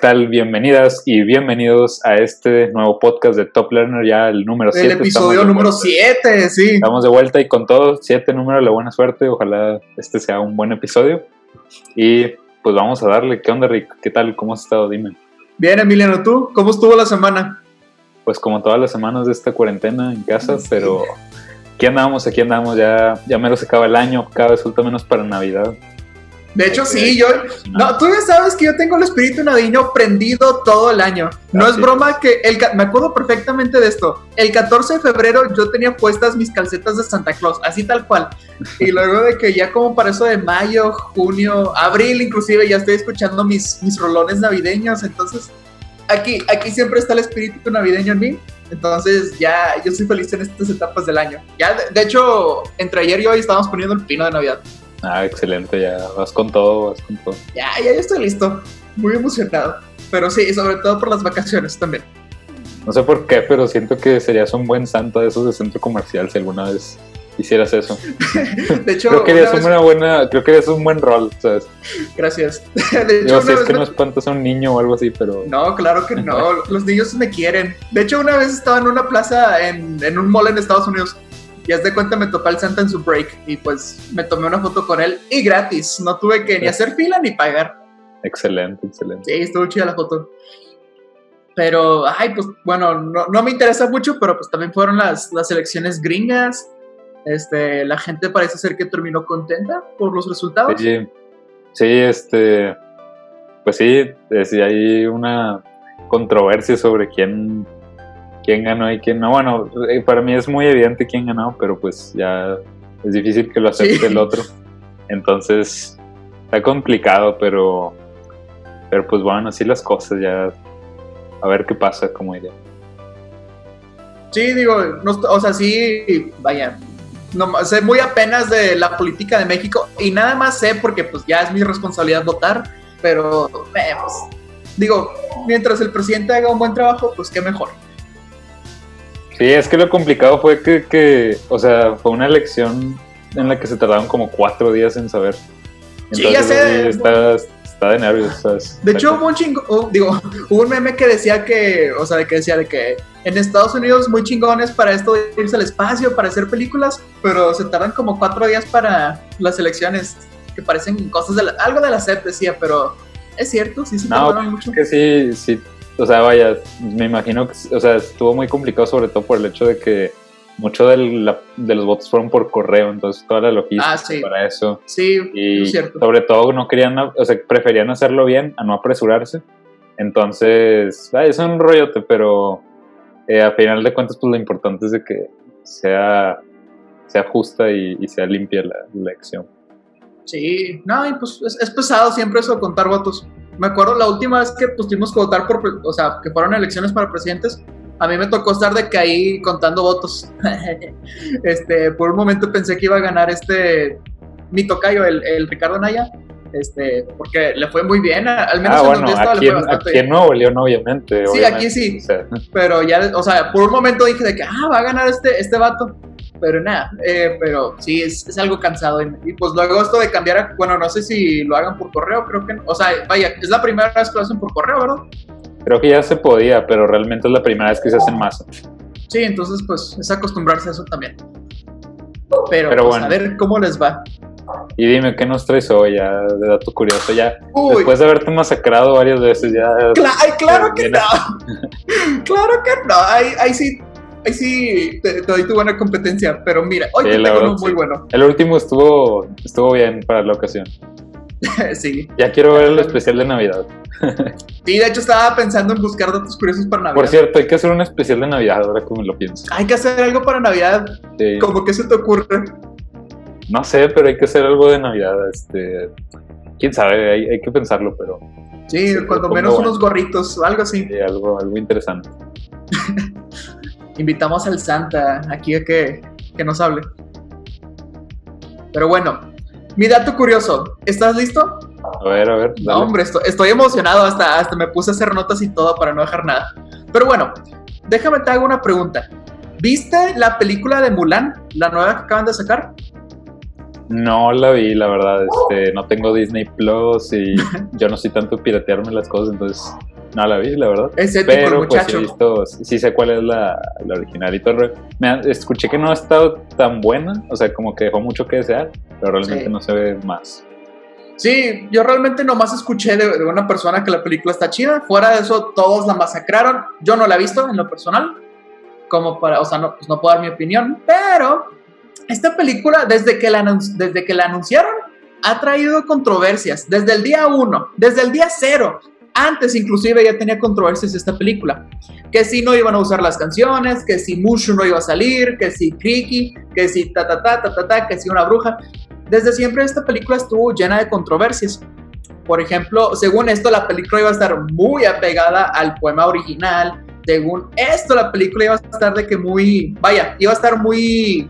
Tal? Bienvenidas y bienvenidos a este nuevo podcast de Top Learner, ya el número 7. El episodio número 7, sí. Estamos de vuelta y con todo, 7 número, la buena suerte. Ojalá este sea un buen episodio. Y pues vamos a darle. ¿Qué onda, Rick? ¿Qué tal? ¿Cómo has estado? Dime. Bien, Emiliano, ¿tú? ¿Cómo estuvo la semana? Pues como todas las semanas de esta cuarentena en casa, pero aquí andamos, aquí andamos. Ya, ya menos se acaba el año, cada vez falta menos para Navidad. De hecho, sí, yo. No, tú ya sabes que yo tengo el espíritu navideño prendido todo el año. No es broma que. El, me acuerdo perfectamente de esto. El 14 de febrero yo tenía puestas mis calcetas de Santa Claus, así tal cual. Y luego de que ya como para eso de mayo, junio, abril, inclusive, ya estoy escuchando mis, mis rolones navideños. Entonces, aquí, aquí siempre está el espíritu navideño en mí. Entonces, ya yo estoy feliz en estas etapas del año. Ya, de, de hecho, entre ayer y hoy estábamos poniendo el pino de Navidad. Ah, excelente, ya vas con todo, vas con todo. Ya, ya, ya estoy listo. Muy emocionado. Pero sí, sobre todo por las vacaciones también. No sé por qué, pero siento que serías un buen santo de esos de centro comercial si alguna vez hicieras eso. De hecho, creo que eres una buena, creo que eres un buen rol, ¿sabes? Gracias. De hecho, Yo sé es que me- no espantas a un niño o algo así, pero No, claro que no. Los niños me quieren. De hecho, una vez estaba en una plaza en, en un mall en Estados Unidos. Y haz de cuenta me topé al Santa en su break. Y pues me tomé una foto con él. Y gratis. No tuve que ni hacer fila ni pagar. excelente, excelente. Sí, estuvo chida la foto. Pero, ay, pues bueno, no, no me interesa mucho, pero pues también fueron las, las elecciones gringas. Este, la gente parece ser que terminó contenta por los resultados. Sí, sí, este, pues sí, eh, sí hay una controversia sobre quién, quién ganó y quién no. Bueno, eh, para mí es muy evidente quién ganó, pero pues ya es difícil que lo acepte Sí. el otro. Entonces, está complicado, pero, pero pues bueno, así las cosas ya. A ver qué pasa, como diría. Sí, digo, no, o sea, sí, vaya, no, sé muy apenas de la política de México y nada más sé porque pues ya es mi responsabilidad votar, pero eh, pues, digo, mientras el presidente haga un buen trabajo, pues qué mejor. Sí, es que lo complicado fue que, que, o sea, fue una elección en la que se tardaron como cuatro días en saber. Sí, ya sé. está, está de nervios, ¿sabes? De hecho, hubo un chingo, oh, digo, hubo un meme que decía que, o sea, de que decía de que en Estados Unidos muy chingones para esto irse al espacio, para hacer películas, pero se tardan como cuatro días para las elecciones, que parecen cosas de la, algo de la SEP decía, pero es cierto, sí se No, tardaron mucho. Que sí, sí, o sea, vaya, me imagino que, o sea, estuvo muy complicado sobre todo por el hecho de que muchos de los votos fueron por correo, entonces toda la logística Ah, sí. para eso. Sí, Y es cierto. sobre todo no querían, o sea, preferían hacerlo bien a no apresurarse. Entonces, ay, es un rollote, pero eh, a final de cuentas, pues lo importante es de que sea, sea justa y, y sea limpia la, la elección. Sí, no, y pues es, es pesado siempre eso de contar votos. Me acuerdo la última vez que pues, tuvimos que votar por, o sea, que fueron elecciones para presidentes, a mí me tocó estar de que ahí contando votos. este, por un momento pensé que iba a ganar este, mi tocayo, el, el Ricardo Naya, este, porque le fue muy bien, al menos Ah, en bueno, donde estaba aquí, le fue bastante aquí en bien. Nuevo León, obviamente. Sí, obviamente, aquí sí. o sea, Pero ya, o sea, por un momento dije de que, ah, va a ganar este, este vato. Pero nada, eh, pero sí, es, es algo cansado. Y, y, pues luego esto de cambiar, a- bueno, no sé si lo hagan por correo, creo que no. O sea, vaya, es la primera vez que lo hacen por correo, ¿verdad? creo que ya se podía, pero realmente es la primera vez que se hace en masa. Sí, entonces pues es acostumbrarse a eso también. Pero, Pero pues, bueno. a ver cómo les va. Y dime, ¿qué nos traes hoy ya de dato curioso? Ya, Uy, después de haberte masacrado varias veces, ya... cla- ay, claro que no. claro que no. Ahí, ahí sí, ahí sí te, te doy tu buena competencia. Pero mira, hoy Sí, te tengo uno muy sí. bueno. El último estuvo, estuvo bien para la ocasión. sí. Ya quiero ver el especial de Navidad. Sí, de hecho estaba pensando en buscar datos curiosos para Navidad. Por cierto, hay que hacer un especial de Navidad ahora me lo pienso. Hay que hacer algo para Navidad. Sí. Como que se te ocurre. No sé, pero hay que hacer algo de Navidad. Este, quién sabe, hay, hay que pensarlo, pero. Sí, cuando menos unos gorritos o algo así. Sí, algo, algo interesante. Invitamos al Santa aquí a que, que nos hable. Pero bueno, mi dato curioso. ¿Estás listo? A ver, a ver. No, hombre, estoy, estoy emocionado. Hasta, hasta me puse a hacer notas y todo para no dejar nada. Pero bueno, déjame te hago una pregunta. ¿Viste la película de Mulan, la nueva que acaban de sacar? No la vi, la verdad. Este, no tengo Disney Plus y yo no soy tanto piratearme las cosas, entonces no la vi, la verdad. Es ético, Pero pues sí, he visto, sí sé cuál es la, la original y todo. Me escuché que no ha estado tan buena, o sea, como que dejó mucho que desear, pero realmente Sí. no se ve más. Sí, yo realmente nomás escuché de, de una persona que la película está chida. Fuera de eso, todos la masacraron. Yo no la he visto en lo personal. Como para, o sea, no, pues no puedo dar mi opinión. Pero esta película, desde que la, desde que la anunciaron, ha traído controversias. Desde el día uno, desde el día cero. Antes inclusive ya tenía controversias esta película. Que si no iban a usar las canciones, que si Mushu no iba a salir, que si Kriki, que si ta ta ta ta ta ta, que si una bruja. Desde siempre esta película estuvo llena de controversias. Por ejemplo, según esto, la película iba a estar muy apegada al poema original. Según esto, la película iba a estar de que muy, vaya, iba a estar muy,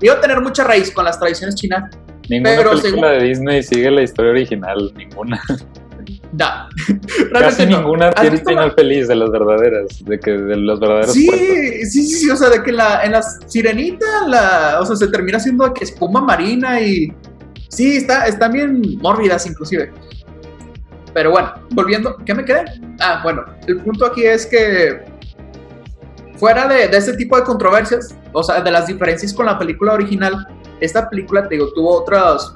iba a tener mucha raíz con las tradiciones chinas. Ninguna Pero película según- de Disney sigue la historia original, ninguna. Casi Realmente no. ninguna ¿Has tiene final la- feliz de las verdaderas, de que de los verdaderos Sí, sí, sí, sí, o sea, de que la, en la sirenita, la, o sea, se termina de que espuma marina y... Sí, está, están bien mórbidas inclusive. Pero bueno, volviendo, ¿qué me quedé? Ah, bueno, el punto aquí es que fuera de, de este tipo de controversias, o sea, de las diferencias con la película original, esta película, te digo, tuvo otras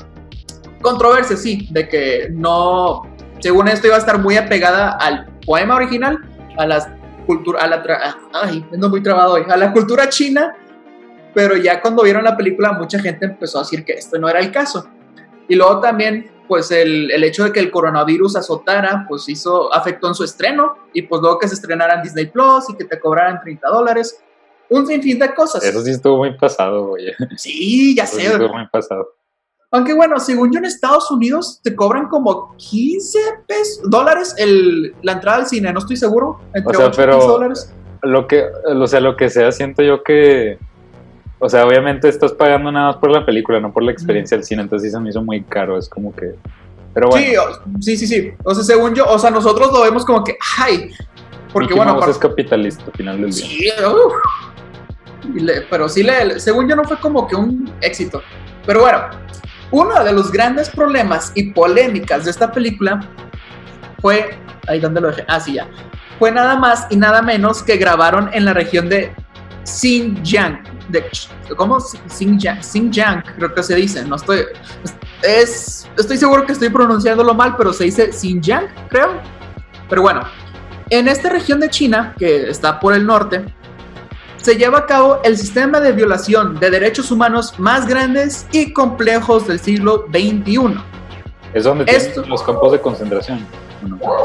controversias, sí, de que no, según esto iba a estar muy apegada al poema original, a las cultura, a la, tra- ay, ando muy trabado hoy, a la cultura china, pero ya cuando vieron la película mucha gente empezó a decir que esto no era el caso. Y luego también, pues el, el hecho de que el coronavirus azotara, pues hizo, afectó en su estreno, y pues luego que se estrenara en Disney Plus y que te cobraran 30 dólares, un sinfín de cosas. Eso sí estuvo muy pasado, güey. Sí, ya Eso sí sé. estuvo muy pasado. Aunque bueno, según yo en Estados Unidos te cobran como 15 pesos, dólares el, la entrada al cine, no estoy seguro. Entre O sea, 8 y pero- 15 dólares. Lo que, o sea, lo que sea, siento yo que. O sea, obviamente estás pagando nada más por la película, no por la experiencia del cine, entonces sí se me hizo muy caro. Es como que. Pero bueno, Sí, sí, sí, sí. O sea, según yo, o sea, nosotros lo vemos como que, ay, porque Mickey bueno, Mouse aparte- es capitalista al final del día. Sí, le- pero sí, le, según yo no fue como que un éxito. Pero bueno, uno de los grandes problemas y polémicas de esta película fue, ahí donde lo dejé, ah, sí, ya, fue nada más y nada menos que grabaron en la región de Xinjiang, de, ¿cómo? Xinjiang, Xinjiang, creo que se dice, no estoy, es, estoy seguro que estoy pronunciándolo mal, pero se dice Xinjiang, creo. Pero bueno, en esta región de China, que está por el norte, se lleva a cabo el sistema de violación de derechos humanos más grandes y complejos del siglo XXI. Es donde Esto- los campos de concentración.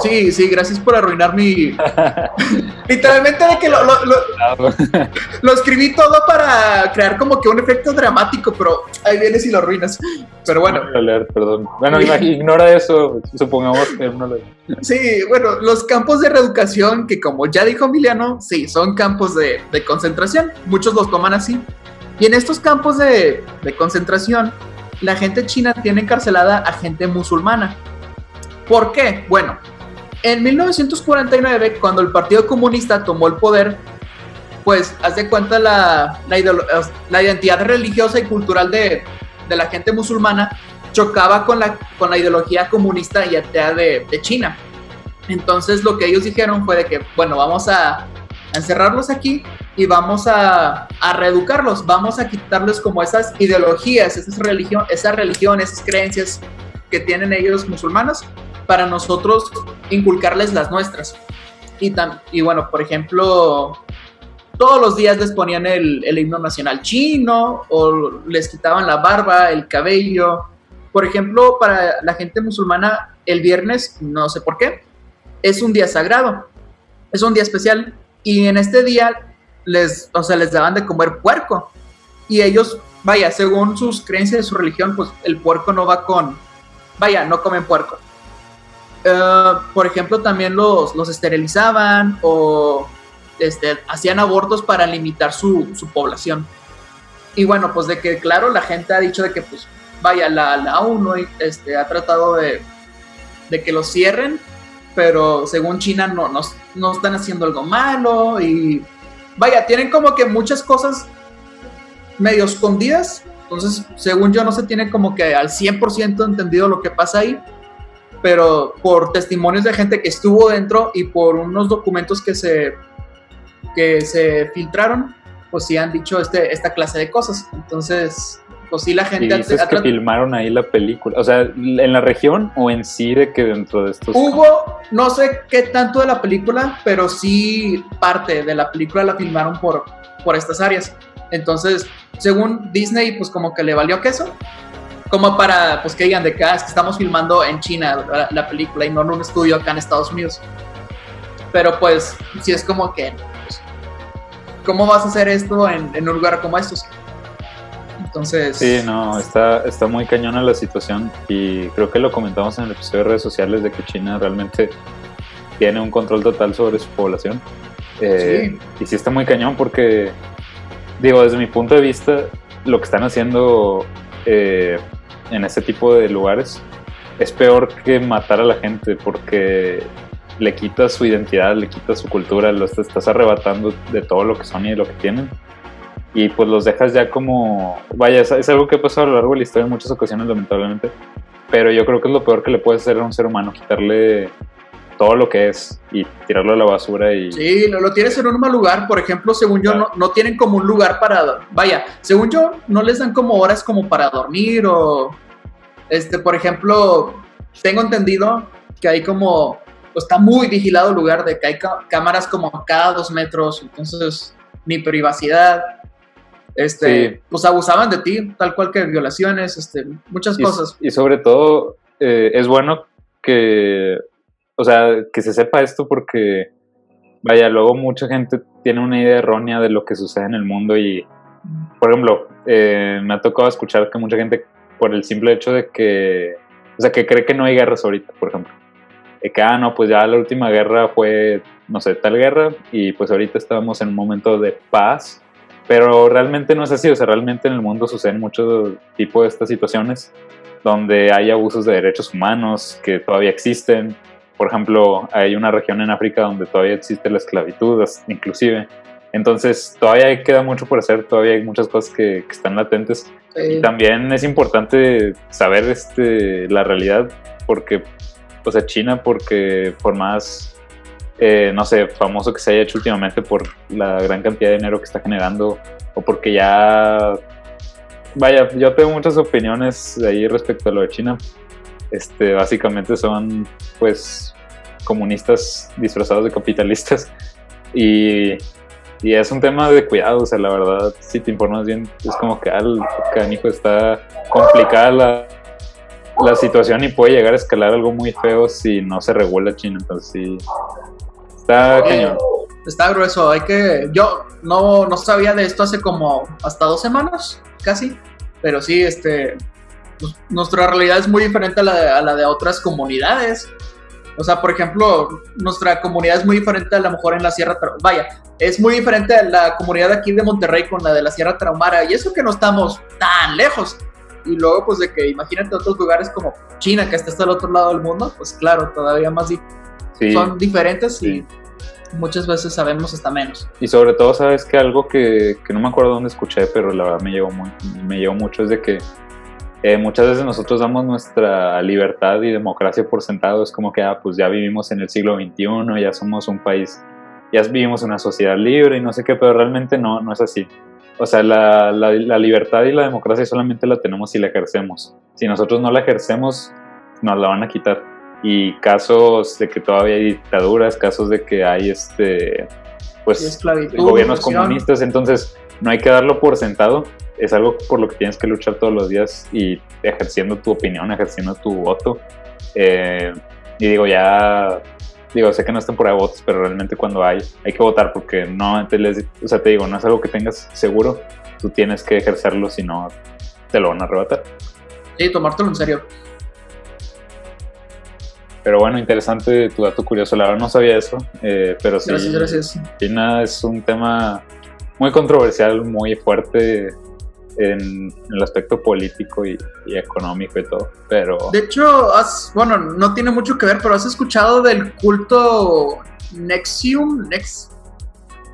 Sí, sí, gracias por arruinar mi... Literalmente de que lo, lo- lo- lo escribí todo para crear como que un efecto dramático, pero ahí vienes y lo arruinas. Pero bueno, No leer, perdón. Bueno, ignora eso. Supongamos que no lo. Sí, bueno, los campos de reeducación, que como ya dijo Emiliano, sí, son campos de, de concentración, muchos los toman así. Y en estos campos de, de concentración, la gente china tiene encarcelada a gente musulmana. ¿Por qué? Bueno, en 1949, cuando el Partido Comunista tomó el poder, pues, haz de cuenta la, la, la identidad religiosa y cultural de, de la gente musulmana chocaba con la, con la ideología comunista y atea de, de China. Entonces lo que ellos dijeron fue de que, bueno, vamos a, a encerrarlos aquí y vamos a, a reeducarlos, vamos a quitarles como esas ideologías, esas religión, esa religión, esas creencias que tienen ellos musulmanos, para nosotros inculcarles las nuestras. Y, tam- y bueno, por ejemplo, todos los días les ponían el, el himno nacional chino o les quitaban la barba, el cabello. Por ejemplo, para la gente musulmana, el viernes, no sé por qué, es un día sagrado, es un día especial y en este día les, o sea, les daban de comer puerco y ellos vaya, según sus creencias y su religión, pues el puerco no va con, vaya, no comen puerco. Eh, por ejemplo, también los, los esterilizaban o este, hacían abortos para limitar su, su, población. Y bueno, pues de que, claro, la gente ha dicho de que, pues, vaya, la, la ONU este, ha tratado de, de que lo cierren, pero según China no, no, no están haciendo algo malo y, vaya, tienen como que muchas cosas medio escondidas. Entonces, según yo, no se tiene como que al 100% entendido lo que pasa ahí pero por testimonios de gente que estuvo dentro y por unos documentos que se, que se filtraron, pues sí han dicho este, esta clase de cosas. Entonces, pues sí la gente... ¿Y dices que filmaron ahí la película? O sea, ¿en la región o en sí de que dentro de estos... Hubo, no sé qué tanto de la película, pero sí parte de la película la filmaron por, por estas áreas. Entonces, según Disney, pues como que le valió queso como para pues que digan de que, ah, es que estamos filmando en China la, película y no en un estudio acá en Estados Unidos. Pero pues si es como que, pues, ¿cómo vas a hacer esto en, un lugar como estos? Entonces... Sí, no, está, está muy cañona la situación y creo que lo comentamos en el episodio de redes sociales de que China realmente tiene un control total sobre su población. Eh, y sí está muy cañón porque, digo, desde mi punto de vista, lo que están haciendo eh, en ese tipo de lugares es peor que matar a la gente porque le quitas su identidad, le quitas su cultura, los estás arrebatando de todo lo que son y de lo que tienen. Y pues los dejas ya como, vaya, es, algo que ha pasado a lo largo de la historia en muchas ocasiones lamentablemente, pero yo creo que es lo peor que le puedes hacer a un ser humano, quitarle todo lo que es y tirarlo a la basura y... Sí, lo, lo tienes en un mal lugar, por ejemplo, según yo, no, no, tienen como un lugar para... Vaya, según yo, no les dan como horas como para dormir o... Este, por ejemplo, tengo entendido que hay como... Pues está muy vigilado el lugar de que hay cámaras como cada dos metros, entonces ni privacidad. Este, pues abusaban de ti, tal cual que violaciones, este, muchas cosas. Y sobre todo, eh, es bueno que o sea, que se sepa esto porque, vaya, luego mucha gente tiene una idea errónea de lo que sucede en el mundo y, por ejemplo, eh, me ha tocado escuchar que mucha gente, por el simple hecho de que, o sea, que cree que no hay guerras ahorita, por ejemplo. De que, ah, no, pues ya la última guerra fue, no sé, tal guerra y pues ahorita estamos en un momento de paz, pero realmente no es así, o sea, realmente en el mundo suceden muchos tipos de estas situaciones donde hay abusos de derechos humanos que todavía existen, por ejemplo, hay una región en África donde todavía existe la esclavitud, inclusive. Entonces, todavía queda mucho por hacer, todavía hay muchas cosas que, están latentes. Y también es importante saber este, la realidad, porque, o sea, China, porque por más, eh, no sé, famoso que se haya hecho últimamente por la gran cantidad de dinero que está generando, o porque ya, vaya, yo tengo muchas opiniones ahí respecto a lo de China, este, básicamente son pues comunistas disfrazados de capitalistas y, y, es un tema de cuidado, o sea, la verdad, si te informas bien, es como que al canijo está complicada la, la, situación y puede llegar a escalar algo muy feo si no se regula China, entonces sí, está cañón. Está grueso, hay que, yo no, no sabía de esto hace como hasta dos semanas, casi, pero sí, este, pues, nuestra realidad es muy diferente a la, de, a la de otras comunidades. O sea, por ejemplo, nuestra comunidad es muy diferente a lo mejor en la Sierra Vaya, es muy diferente a la comunidad aquí de Monterrey con la de la Sierra Traumara. Y eso que no estamos tan lejos. Y luego, pues de que imagínate otros lugares como China, que está hasta el otro lado del mundo, pues claro, todavía más son diferentes y muchas veces sabemos hasta menos. Y sobre todo, sabes que algo que, que no me acuerdo dónde escuché, pero la verdad me llegó, muy, me llegó mucho, es de que eh, muchas veces nosotros damos nuestra libertad y democracia por sentado, es como que ah, pues ya vivimos en el siglo XXI, ya somos un país, ya vivimos una sociedad libre y no sé qué, pero realmente no, no es así. O sea, la, la, libertad y la democracia solamente la tenemos si la ejercemos. Si nosotros no la ejercemos, nos la van a quitar. Y casos de que todavía hay dictaduras, casos de que hay este pues gobiernos comunistas, entonces no hay que darlo por sentado, es algo por lo que tienes que luchar todos los días y ejerciendo tu opinión, ejerciendo tu voto. Eh, y digo, ya, digo, sé que no es temporada de votos, pero realmente cuando hay, hay que votar porque no, te les, o sea, te digo, no es algo que tengas seguro, tú tienes que ejercerlo, si no, te lo van a arrebatar. Sí, tomártelo en serio. Pero bueno, interesante tu dato curioso, la verdad no sabía eso, eh, pero sí. Gracias, gracias. China es un tema muy controversial, muy fuerte en, el aspecto político y, económico y todo, pero... De hecho, has, bueno, no tiene mucho que ver, pero has escuchado del culto Nexium, Nex...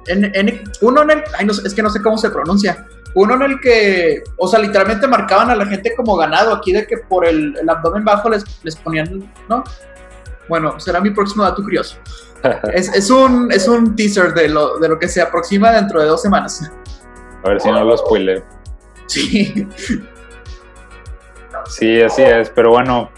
En, uno en el... Ay, no, es que no sé cómo se pronuncia. Uno en el que, o sea, literalmente marcaban a la gente como ganado, aquí de que por el, abdomen bajo les, les ponían, ¿no? Bueno, será mi próximo dato curioso. es, es, un, es un teaser de lo, de lo que se aproxima dentro de dos semanas. A ver si no lo spoileo. Sí. Sí, así es, pero bueno,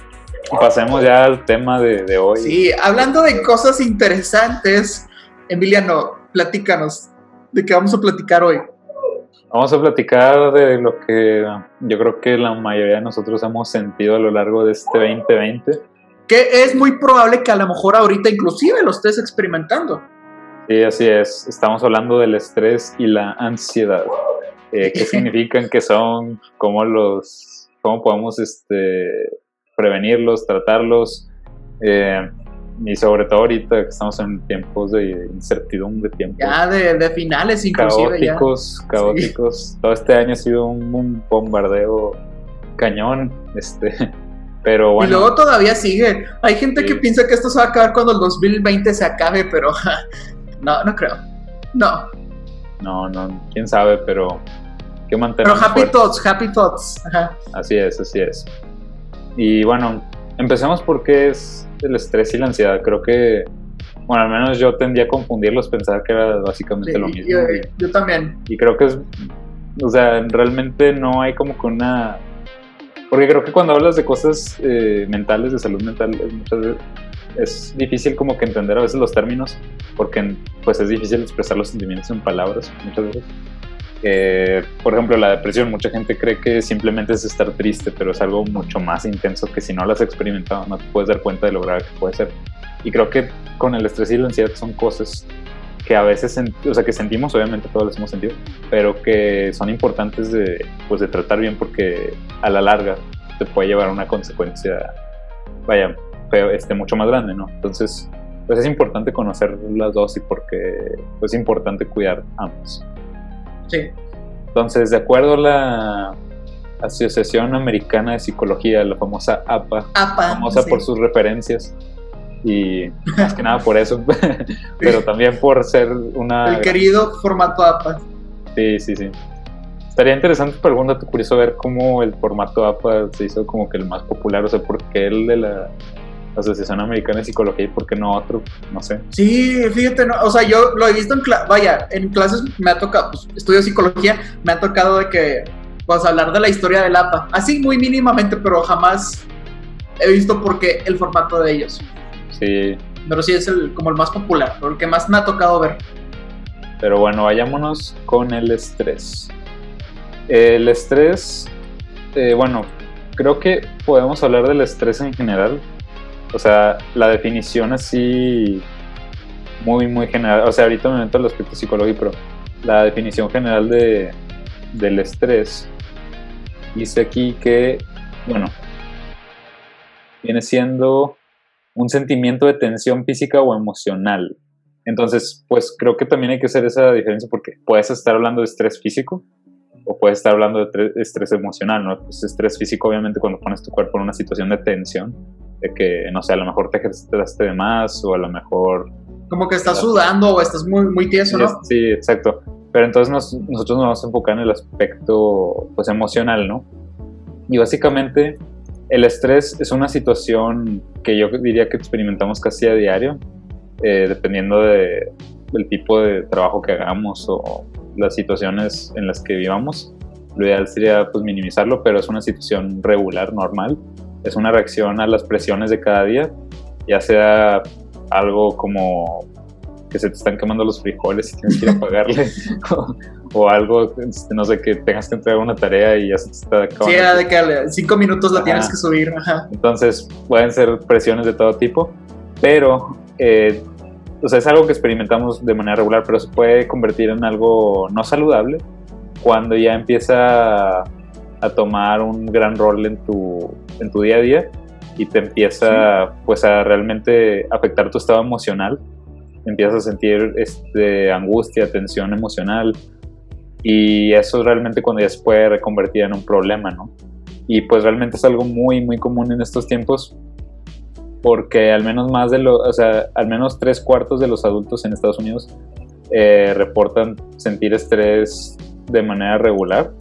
pasemos ya al tema de, hoy. Sí, hablando de cosas interesantes, Emiliano, platícanos, ¿de qué vamos a platicar hoy? Vamos a platicar de lo que yo creo que la mayoría de nosotros hemos sentido a lo largo de este 2020. Que es muy probable que a lo mejor ahorita inclusive lo estés experimentando. Sí, así es. Estamos hablando del estrés y la ansiedad. Eh, qué significan, qué son, cómo los, cómo podemos este, prevenirlos, tratarlos, eh, y sobre todo ahorita que estamos en tiempos de incertidumbre, tiempos ya de, finales inclusive caóticos, caóticos. Todo este año ha sido un, bombardeo cañón, este, pero bueno. Y luego todavía sigue. Hay gente que piensa que esto se va a acabar cuando el 2020 se acabe, pero no, no creo. No. No, no, quién sabe, pero que Pero happy thoughts, happy thoughts. Así es, así es. Y bueno, empecemos porque es el estrés y la ansiedad. Creo que, bueno, al menos yo tendía a confundirlos, pensar que era básicamente lo mismo. Yo, también. Y creo que es, o sea, realmente no hay como que una... Porque creo que cuando hablas de cosas eh, mentales, de salud mental, muchas veces es difícil como que entender a veces los términos, porque pues es difícil expresar los sentimientos en palabras muchas veces por ejemplo, la depresión, mucha gente cree que simplemente es estar triste, pero es algo mucho más intenso que si no lo has experimentado no te puedes dar cuenta de lo grave que puede ser. Y creo que con el estrés y la ansiedad son cosas que a veces, o sea, que sentimos, obviamente todos las hemos sentido, pero que son importantes de, pues, de tratar bien porque a la larga te puede llevar a una consecuencia, vaya, este, mucho más grande, ¿no? Entonces, pues es importante conocer las dos y porque pues, es importante cuidar ambos. Sí. Entonces, de acuerdo a la Asociación Americana de Psicología, la famosa APA, famosa por sus referencias, y más que nada por eso, pero también por ser una... El querido formato APA. Sí, sí, sí. Estaría interesante, pero algún dato curioso ver cómo el formato APA se hizo como que el más popular, o sea, porque el de la Asociación Americana de Psicología y por qué no otro, no sé. Sí, fíjate, no, o sea, yo lo he visto en, vaya, en clases me ha tocado, pues, estudio psicología, me ha tocado de que, pues, hablar de la historia del APA, así muy mínimamente, pero jamás he visto por qué el formato de ellos. Sí. Pero sí es el, como el más popular, el que más me ha tocado ver. Pero bueno, vayámonos con el estrés. El estrés, eh, bueno, creo que podemos hablar del estrés en general, o sea, la definición así muy, muy general. O sea, ahorita me meto al aspecto psicológico, pero la definición general de, del estrés dice aquí que, bueno, viene siendo un sentimiento de tensión física o emocional. Entonces, pues creo que también hay que hacer esa diferencia porque puedes estar hablando de estrés físico o puedes estar hablando de estrés emocional, ¿no? Pues estrés físico obviamente cuando pones tu cuerpo en una situación de tensión de que, no sé, a lo mejor te ejercitaste de más o a lo mejor... Como que estás sudando o estás muy, muy tieso, ¿no? Sí, exacto. Pero entonces nosotros nos vamos a enfocar en el aspecto pues, emocional, ¿no? Y básicamente el estrés es una situación que yo diría que experimentamos casi a diario, eh, dependiendo de, del tipo de trabajo que hagamos o las situaciones en las que vivamos. Lo ideal sería pues minimizarlo, pero es una situación regular, normal, es una reacción a las presiones de cada día, ya sea algo como que se te están quemando los frijoles y tienes que ir a pagarle, o, algo, este, no sé, que tengas que entregar una tarea y ya se te está acabando. Sí, de que cinco minutos la tienes que subir. Entonces pueden ser presiones de todo tipo, pero eh, o sea, es algo que experimentamos de manera regular, pero se puede convertir en algo no saludable cuando ya empieza a tomar un gran rol en tu, en tu día a día y te empieza pues a realmente afectar tu estado emocional. Empiezas a sentir este, angustia, tensión emocional y eso realmente cuando ya se puede reconvertir en un problema, ¿no? Y pues realmente es algo muy, muy común en estos tiempos porque al menos más de lo, o sea, al menos tres cuartos de los adultos en Estados Unidos eh, reportan sentir estrés de manera regular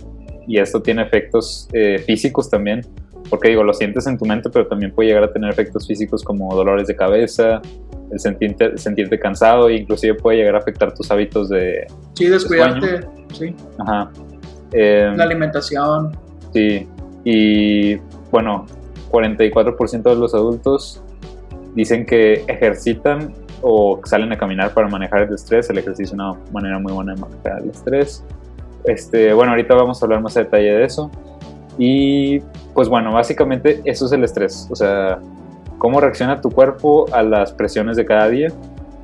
y esto tiene efectos eh, físicos también, porque digo, lo sientes en tu mente, pero también puede llegar a tener efectos físicos como dolores de cabeza, el sentirte, sentirte cansado e inclusive puede llegar a afectar tus hábitos de... Sí, descuidarte, sí. Ajá. Em, La alimentación. Sí, y bueno, 44% de los adultos dicen que ejercitan o salen a caminar para manejar el estrés. El ejercicio es una manera muy buena de manejar el estrés. Este, bueno, ahorita vamos a hablar más a detalle de eso. Y pues bueno, básicamente eso es el estrés. O sea, cómo reacciona tu cuerpo a las presiones de cada día.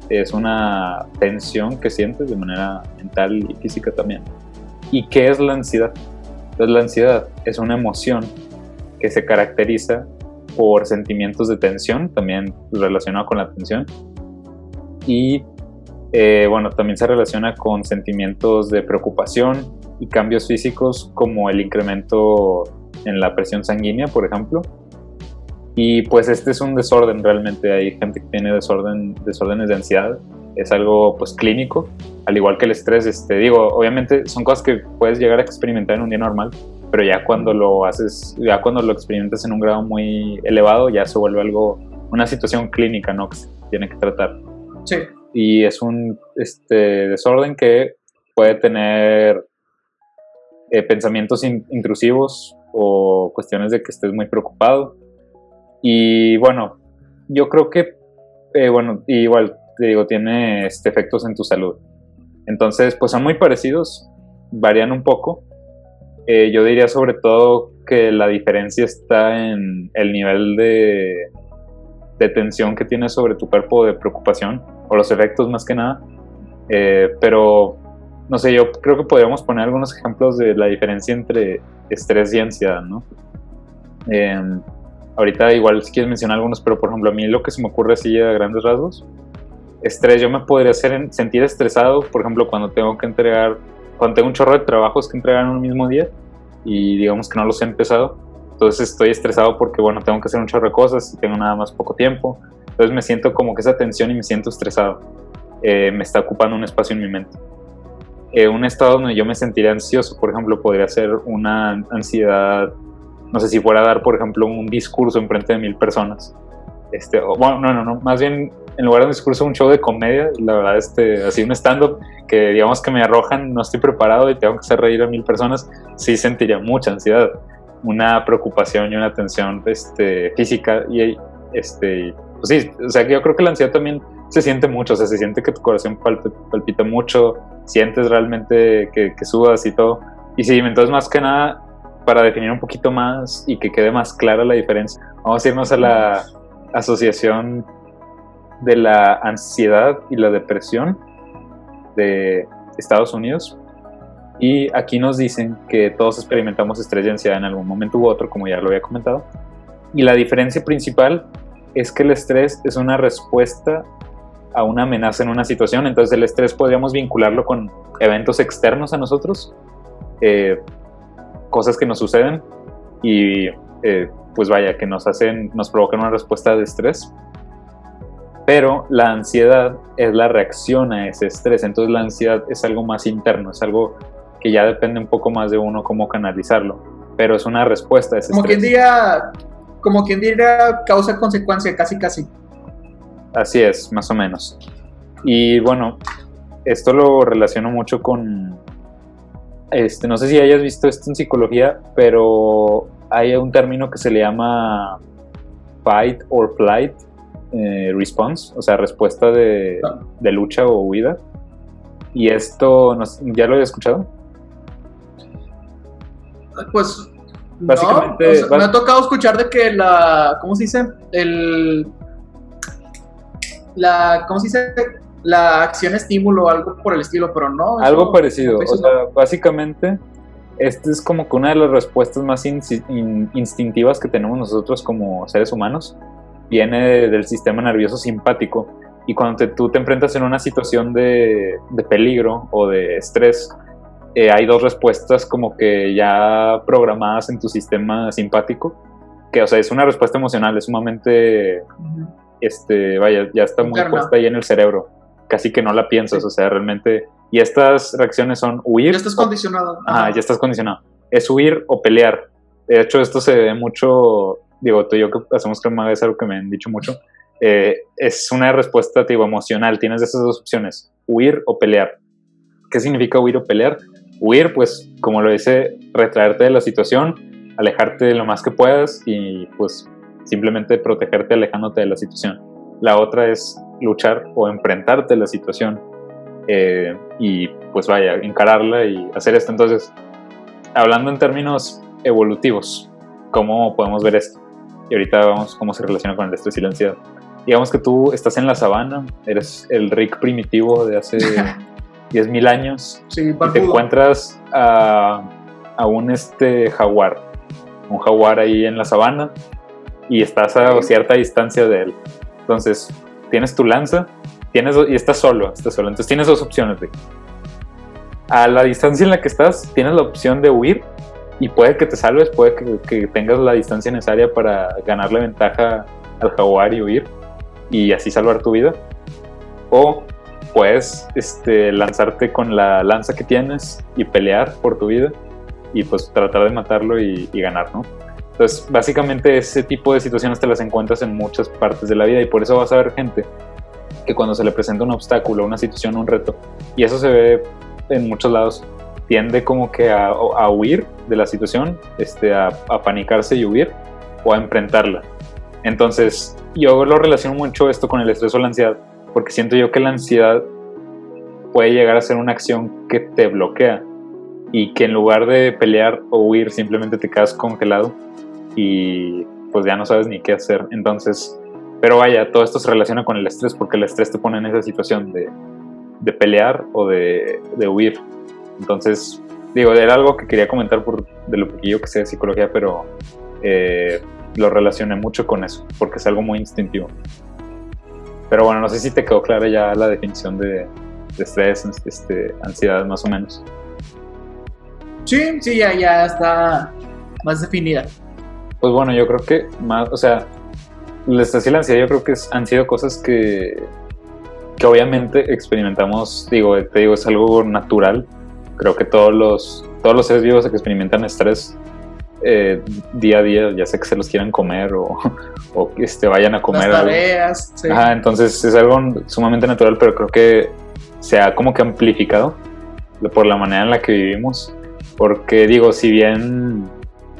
Es una tensión que sientes de manera mental y física también. ¿Y qué es la ansiedad? Pues la ansiedad es una emoción que se caracteriza por sentimientos de tensión, también relacionado con la tensión. Y eh, bueno, también se relaciona con sentimientos de preocupación y cambios físicos como el incremento en la presión sanguínea, por ejemplo. Y pues este es un desorden realmente, hay gente que tiene desorden, desórdenes de ansiedad, es algo pues clínico, al igual que el estrés, este, digo, obviamente son cosas que puedes llegar a experimentar en un día normal, pero ya cuando lo haces, ya cuando lo experimentas en un grado muy elevado, ya se vuelve algo, una situación clínica, ¿no? Que se tiene que tratar. Sí. Y es un este, desorden que puede tener eh, pensamientos intrusivos o cuestiones de que estés muy preocupado. Y bueno, yo creo que, eh, bueno, igual te digo, tiene este, efectos en tu salud. Entonces, pues son muy parecidos, varían un poco, eh, yo diría sobre todo que la diferencia está en el nivel de, de tensión que tienes sobre tu cuerpo, de preocupación, o los efectos más que nada. Eh, pero, no sé, yo creo que podríamos poner algunos ejemplos de la diferencia entre estrés y ansiedad, ¿no? Em, ahorita igual si quieres mencionar algunos, pero por ejemplo a mí lo que se me ocurre así a grandes rasgos, estrés, yo me podría hacer, sentir estresado, por ejemplo, cuando tengo que entregar cuando tengo un chorro de trabajos que entregar en un mismo día y digamos que no los he empezado, entonces estoy estresado porque, bueno, tengo que hacer un chorro de cosas y tengo nada más poco tiempo. Entonces me siento como que esa tensión y me siento estresado. Eh, me está ocupando un espacio en mi mente. Eh, un estado donde yo me sentiría ansioso, por ejemplo, podría ser una ansiedad, no sé si fuera a dar, por ejemplo, un discurso en frente de mil personas. Este, bueno, no, no, no, más bien en lugar de un discurso, un show de comedia, la verdad, este, así un stand-up que digamos que me arrojan, no estoy preparado y tengo que hacer reír a mil personas, sí sentiría mucha ansiedad, una preocupación y una tensión este, física y este, pues sí, o sea yo creo que la ansiedad también se siente mucho, o sea, se siente que tu corazón palpita, mucho, sientes realmente que, que sudas y todo. Y sí, entonces más que nada, para definir un poquito más y que quede más clara la diferencia, vamos a irnos a la asociación de la ansiedad y la depresión de Estados Unidos. Y aquí nos dicen que todos experimentamos estrés y ansiedad en algún momento u otro, como ya lo había comentado. Y la diferencia principal es que el estrés es una respuesta a una amenaza en una situación. Entonces el estrés podríamos vincularlo con eventos externos a nosotros, eh, cosas que nos suceden y eh, pues vaya, que nos hacen, nos provocan una respuesta de estrés. Pero la ansiedad es la reacción a ese estrés, entonces la ansiedad es algo más interno, es algo que ya depende un poco más de uno cómo canalizarlo, pero es una respuesta a ese como Quien diría, como quien diría causa-consecuencia, casi casi. Así es, más o menos. Y bueno, esto lo relaciono mucho con, este, no sé si hayas visto esto en psicología, pero hay un término que se le llama fight or flight, eh, response, o sea, respuesta de, de, lucha o huida. Y esto, ¿ya lo había escuchado? Pues, Básicamente, me ha tocado escuchar de que la, ¿cómo se dice? El, la, ¿cómo se dice? La acción estímulo o algo por el estilo, pero no. Algo eso- parecido. O sea, básicamente, esta es como que una de las respuestas más in- instintivas que tenemos nosotros como seres humanos. Viene del sistema nervioso simpático. Y cuando te- tú te enfrentas en una situación de, de peligro o de estrés, eh, hay dos respuestas como que ya programadas en tu sistema simpático. Que, o sea, es una respuesta emocional, es sumamente este, vaya, ya está muy Interna. puesta ahí en el cerebro. Casi que no la piensas, Sí. o sea, realmente. Y estas reacciones son huir. Ya estás o- condicionado. Ajá, Ajá. ya estás condicionado. Es huir o pelear. De hecho, esto se ve mucho. Digo, tú y yo que hacemos crema es algo que me han dicho mucho. eh, es una respuesta, digo, emocional. Tienes esas dos opciones: huir o pelear. ¿Qué significa huir o pelear? Huir, pues, como lo dice, retraerte de la situación, alejarte lo más que puedas y, pues, simplemente protegerte alejándote de la situación. La otra es luchar o enfrentarte a la situación eh, y, pues, vaya, encararla y hacer esto. Entonces, hablando en términos evolutivos, ¿cómo podemos ver esto? Y ahorita vamos cómo se relaciona con el estrés y la ansiedad. Digamos que tú estás en la sabana, eres el Rick primitivo de hace 10.000 años Sí, y te encuentras a, a un este jaguar, un jaguar ahí en la sabana y estás a cierta distancia de él. Entonces, tienes tu lanza, tienes y estás solo, estás solo. Entonces tienes dos opciones, Rick. A la distancia en la que estás, tienes la opción de huir y puede que te salves, puede que, que tengas la distancia necesaria para ganarle ventaja al jaguar y huir y así salvar tu vida. O puedes este, lanzarte con la lanza que tienes y pelear por tu vida y pues tratar de matarlo y, y ganar, ¿no? Entonces, básicamente ese tipo de situaciones te las encuentras en muchas partes de la vida y por eso vas a ver gente que cuando se le presenta un obstáculo, una situación, un reto, y eso se ve en muchos lados, tiende como que a, huir de la situación, este, a, a panicarse y huir o a enfrentarla. Entonces, yo lo relaciono mucho esto con el estrés o la ansiedad, porque siento yo que la ansiedad puede llegar a ser una acción que te bloquea y que en lugar de pelear o huir simplemente te quedas congelado y pues ya no sabes ni qué hacer. Entonces, pero vaya, todo esto se relaciona con el estrés porque el estrés te pone en esa situación de, de pelear o de, de huir. Entonces, digo, era algo que quería comentar por de lo poquillo que sé de psicología, pero eh, lo relacioné mucho con eso, porque es algo muy instintivo. Pero bueno, no sé si te quedó clara ya la definición de, de estrés, este, ansiedad, más o menos. Sí, sí, ya, ya está más definida. Pues bueno, yo creo que más, o sea, el estrés y la ansiedad yo creo que es- han sido cosas que, que obviamente experimentamos, digo, te digo, es algo natural. Creo que todos los, todos los seres vivos que experimentan estrés eh, día a día, ya sea que se los quieran comer o, o que este, vayan a comer Las algo. tareas. sí. Ajá, entonces es algo sumamente natural, pero creo que se ha como que amplificado por la manera en la que vivimos. Porque digo, si bien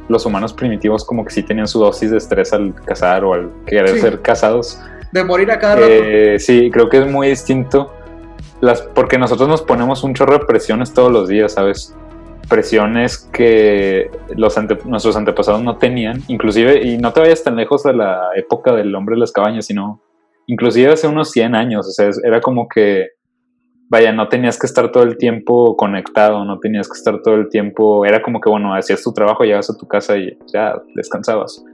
los humanos primitivos como que sí tenían su dosis de estrés al cazar o al querer Sí. ser cazados, De morir a cada rato. eh, sí, creo que es muy distinto. Las, porque nosotros nos ponemos un chorro de presiones todos los días, ¿sabes? Presiones que los nuestros antepasados no tenían. Inclusive, y no te vayas tan lejos de la época del hombre de las cabañas, sino inclusive hace unos 100 años. O sea, era como que, vaya, no tenías que estar todo el tiempo conectado, no tenías que estar todo el tiempo, era como que, bueno, hacías tu trabajo, llegabas a tu casa y ya descansabas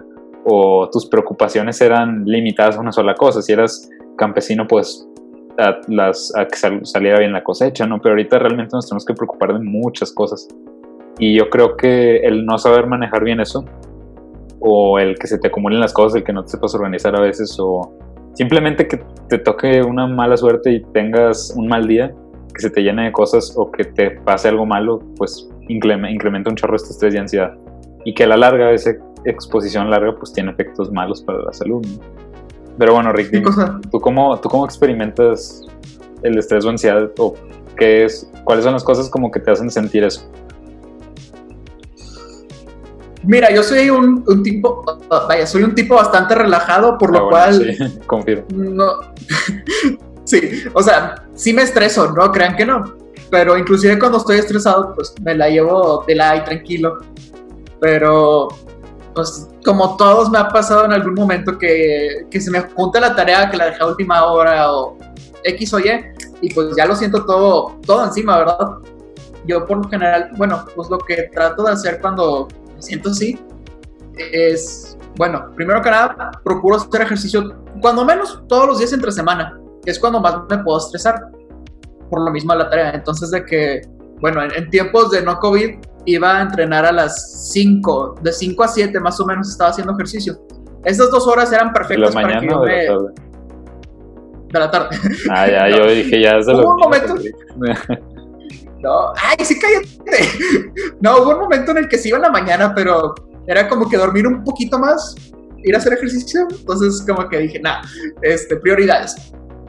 o tus preocupaciones eran limitadas a una sola cosa. Si eras campesino, pues a, las, a que sal- saliera bien la cosecha, ¿no? Pero ahorita realmente nos tenemos que preocupar de muchas cosas. Y yo creo que el no saber manejar bien eso, o el que se te acumulen las cosas, el que no te sepas organizar a veces, o simplemente que te toque una mala suerte y tengas un mal día, que se te llene de cosas o que te pase algo malo, pues increme- incrementa un chorro este estrés y ansiedad. Y que a la larga, esa exposición larga, pues tiene efectos malos para la salud. Pero bueno, Rick, ¿Qué dime, cosa? ¿tú cómo, ¿tú cómo experimentas el estrés o ansiedad? ¿O qué es, cuáles son las cosas como que te hacen sentir eso? Mira, yo soy un, un tipo, uh, vaya, soy un tipo bastante relajado, por lo Ah, bueno, cual sí, confirmo. no. sí, o sea, sí me estreso, no crean que no. Pero inclusive cuando estoy estresado, pues me la llevo de la y tranquilo. Pero pues como todos me ha pasado en algún momento que, que se me junta la tarea que la dejé a última hora o X o Y y pues ya lo siento todo, todo encima, ¿verdad? Yo por lo general, bueno, pues lo que trato de hacer cuando me siento así es, bueno, primero que nada, procuro hacer ejercicio cuando menos todos los días entre semana, que es cuando más me puedo estresar por lo mismo la tarea. Entonces de que, bueno, en, en tiempos de no COVID iba a entrenar a las 5, de 5 a 7 más o menos estaba haciendo ejercicio. Estas dos horas eran ¿De la perfectas para que mañana yo o de me... la tarde? De la tarde. Ah, ya, No. yo dije, ya es de Hubo un momento- No, ay, sí, cállate. No, hubo un momento en el que sí iba en la mañana, pero era como que dormir un poquito más, ir a hacer ejercicio. Entonces, como que dije, nah, este, prioridades.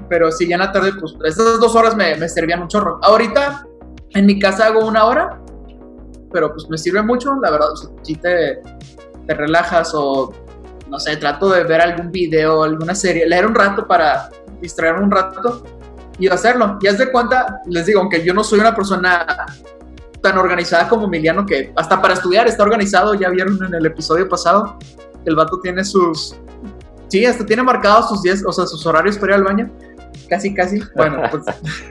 Pero sí, ya en la tarde, pues estas dos horas me, me servían un chorro. Ahorita, en mi casa hago una hora, pero pues me sirve mucho, la verdad. Si te, te relajas o, no sé, trato de ver algún video, alguna serie, leer un rato para distraerme un rato y hacerlo. Y haz de cuenta, les digo, aunque yo no soy una persona tan organizada como Emiliano, que hasta para estudiar está organizado, ya vieron en el episodio pasado, el vato tiene sus... Sí, hasta tiene marcados sus días, o sea, sus horarios para ir al baño. Casi, casi. Bueno, pues,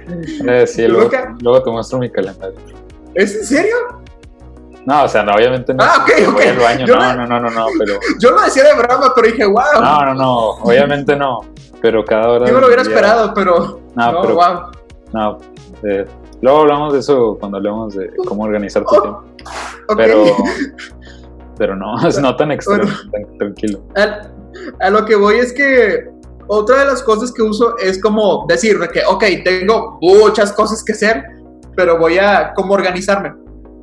Eh, sí, luego, luego te muestro mi calendario. ¿es en serio? No, o sea, no, obviamente no. Ah, ok, ok. al baño, no, me- no, no, no, no, pero. Yo lo decía de broma, pero dije, wow. No, no, no, obviamente no. Pero cada hora. yo me lo hubiera día- esperado, pero... No, No, pero. wow. No, eh, luego hablamos de eso cuando hablemos de cómo organizar tu Oh, tiempo. Ok. Pero. Pero no, es no tan extremo, Bueno. tan tranquilo. a, a lo que voy es que otra de las cosas que uso es como decir de que, ok, tengo muchas cosas que hacer, pero voy a como organizarme.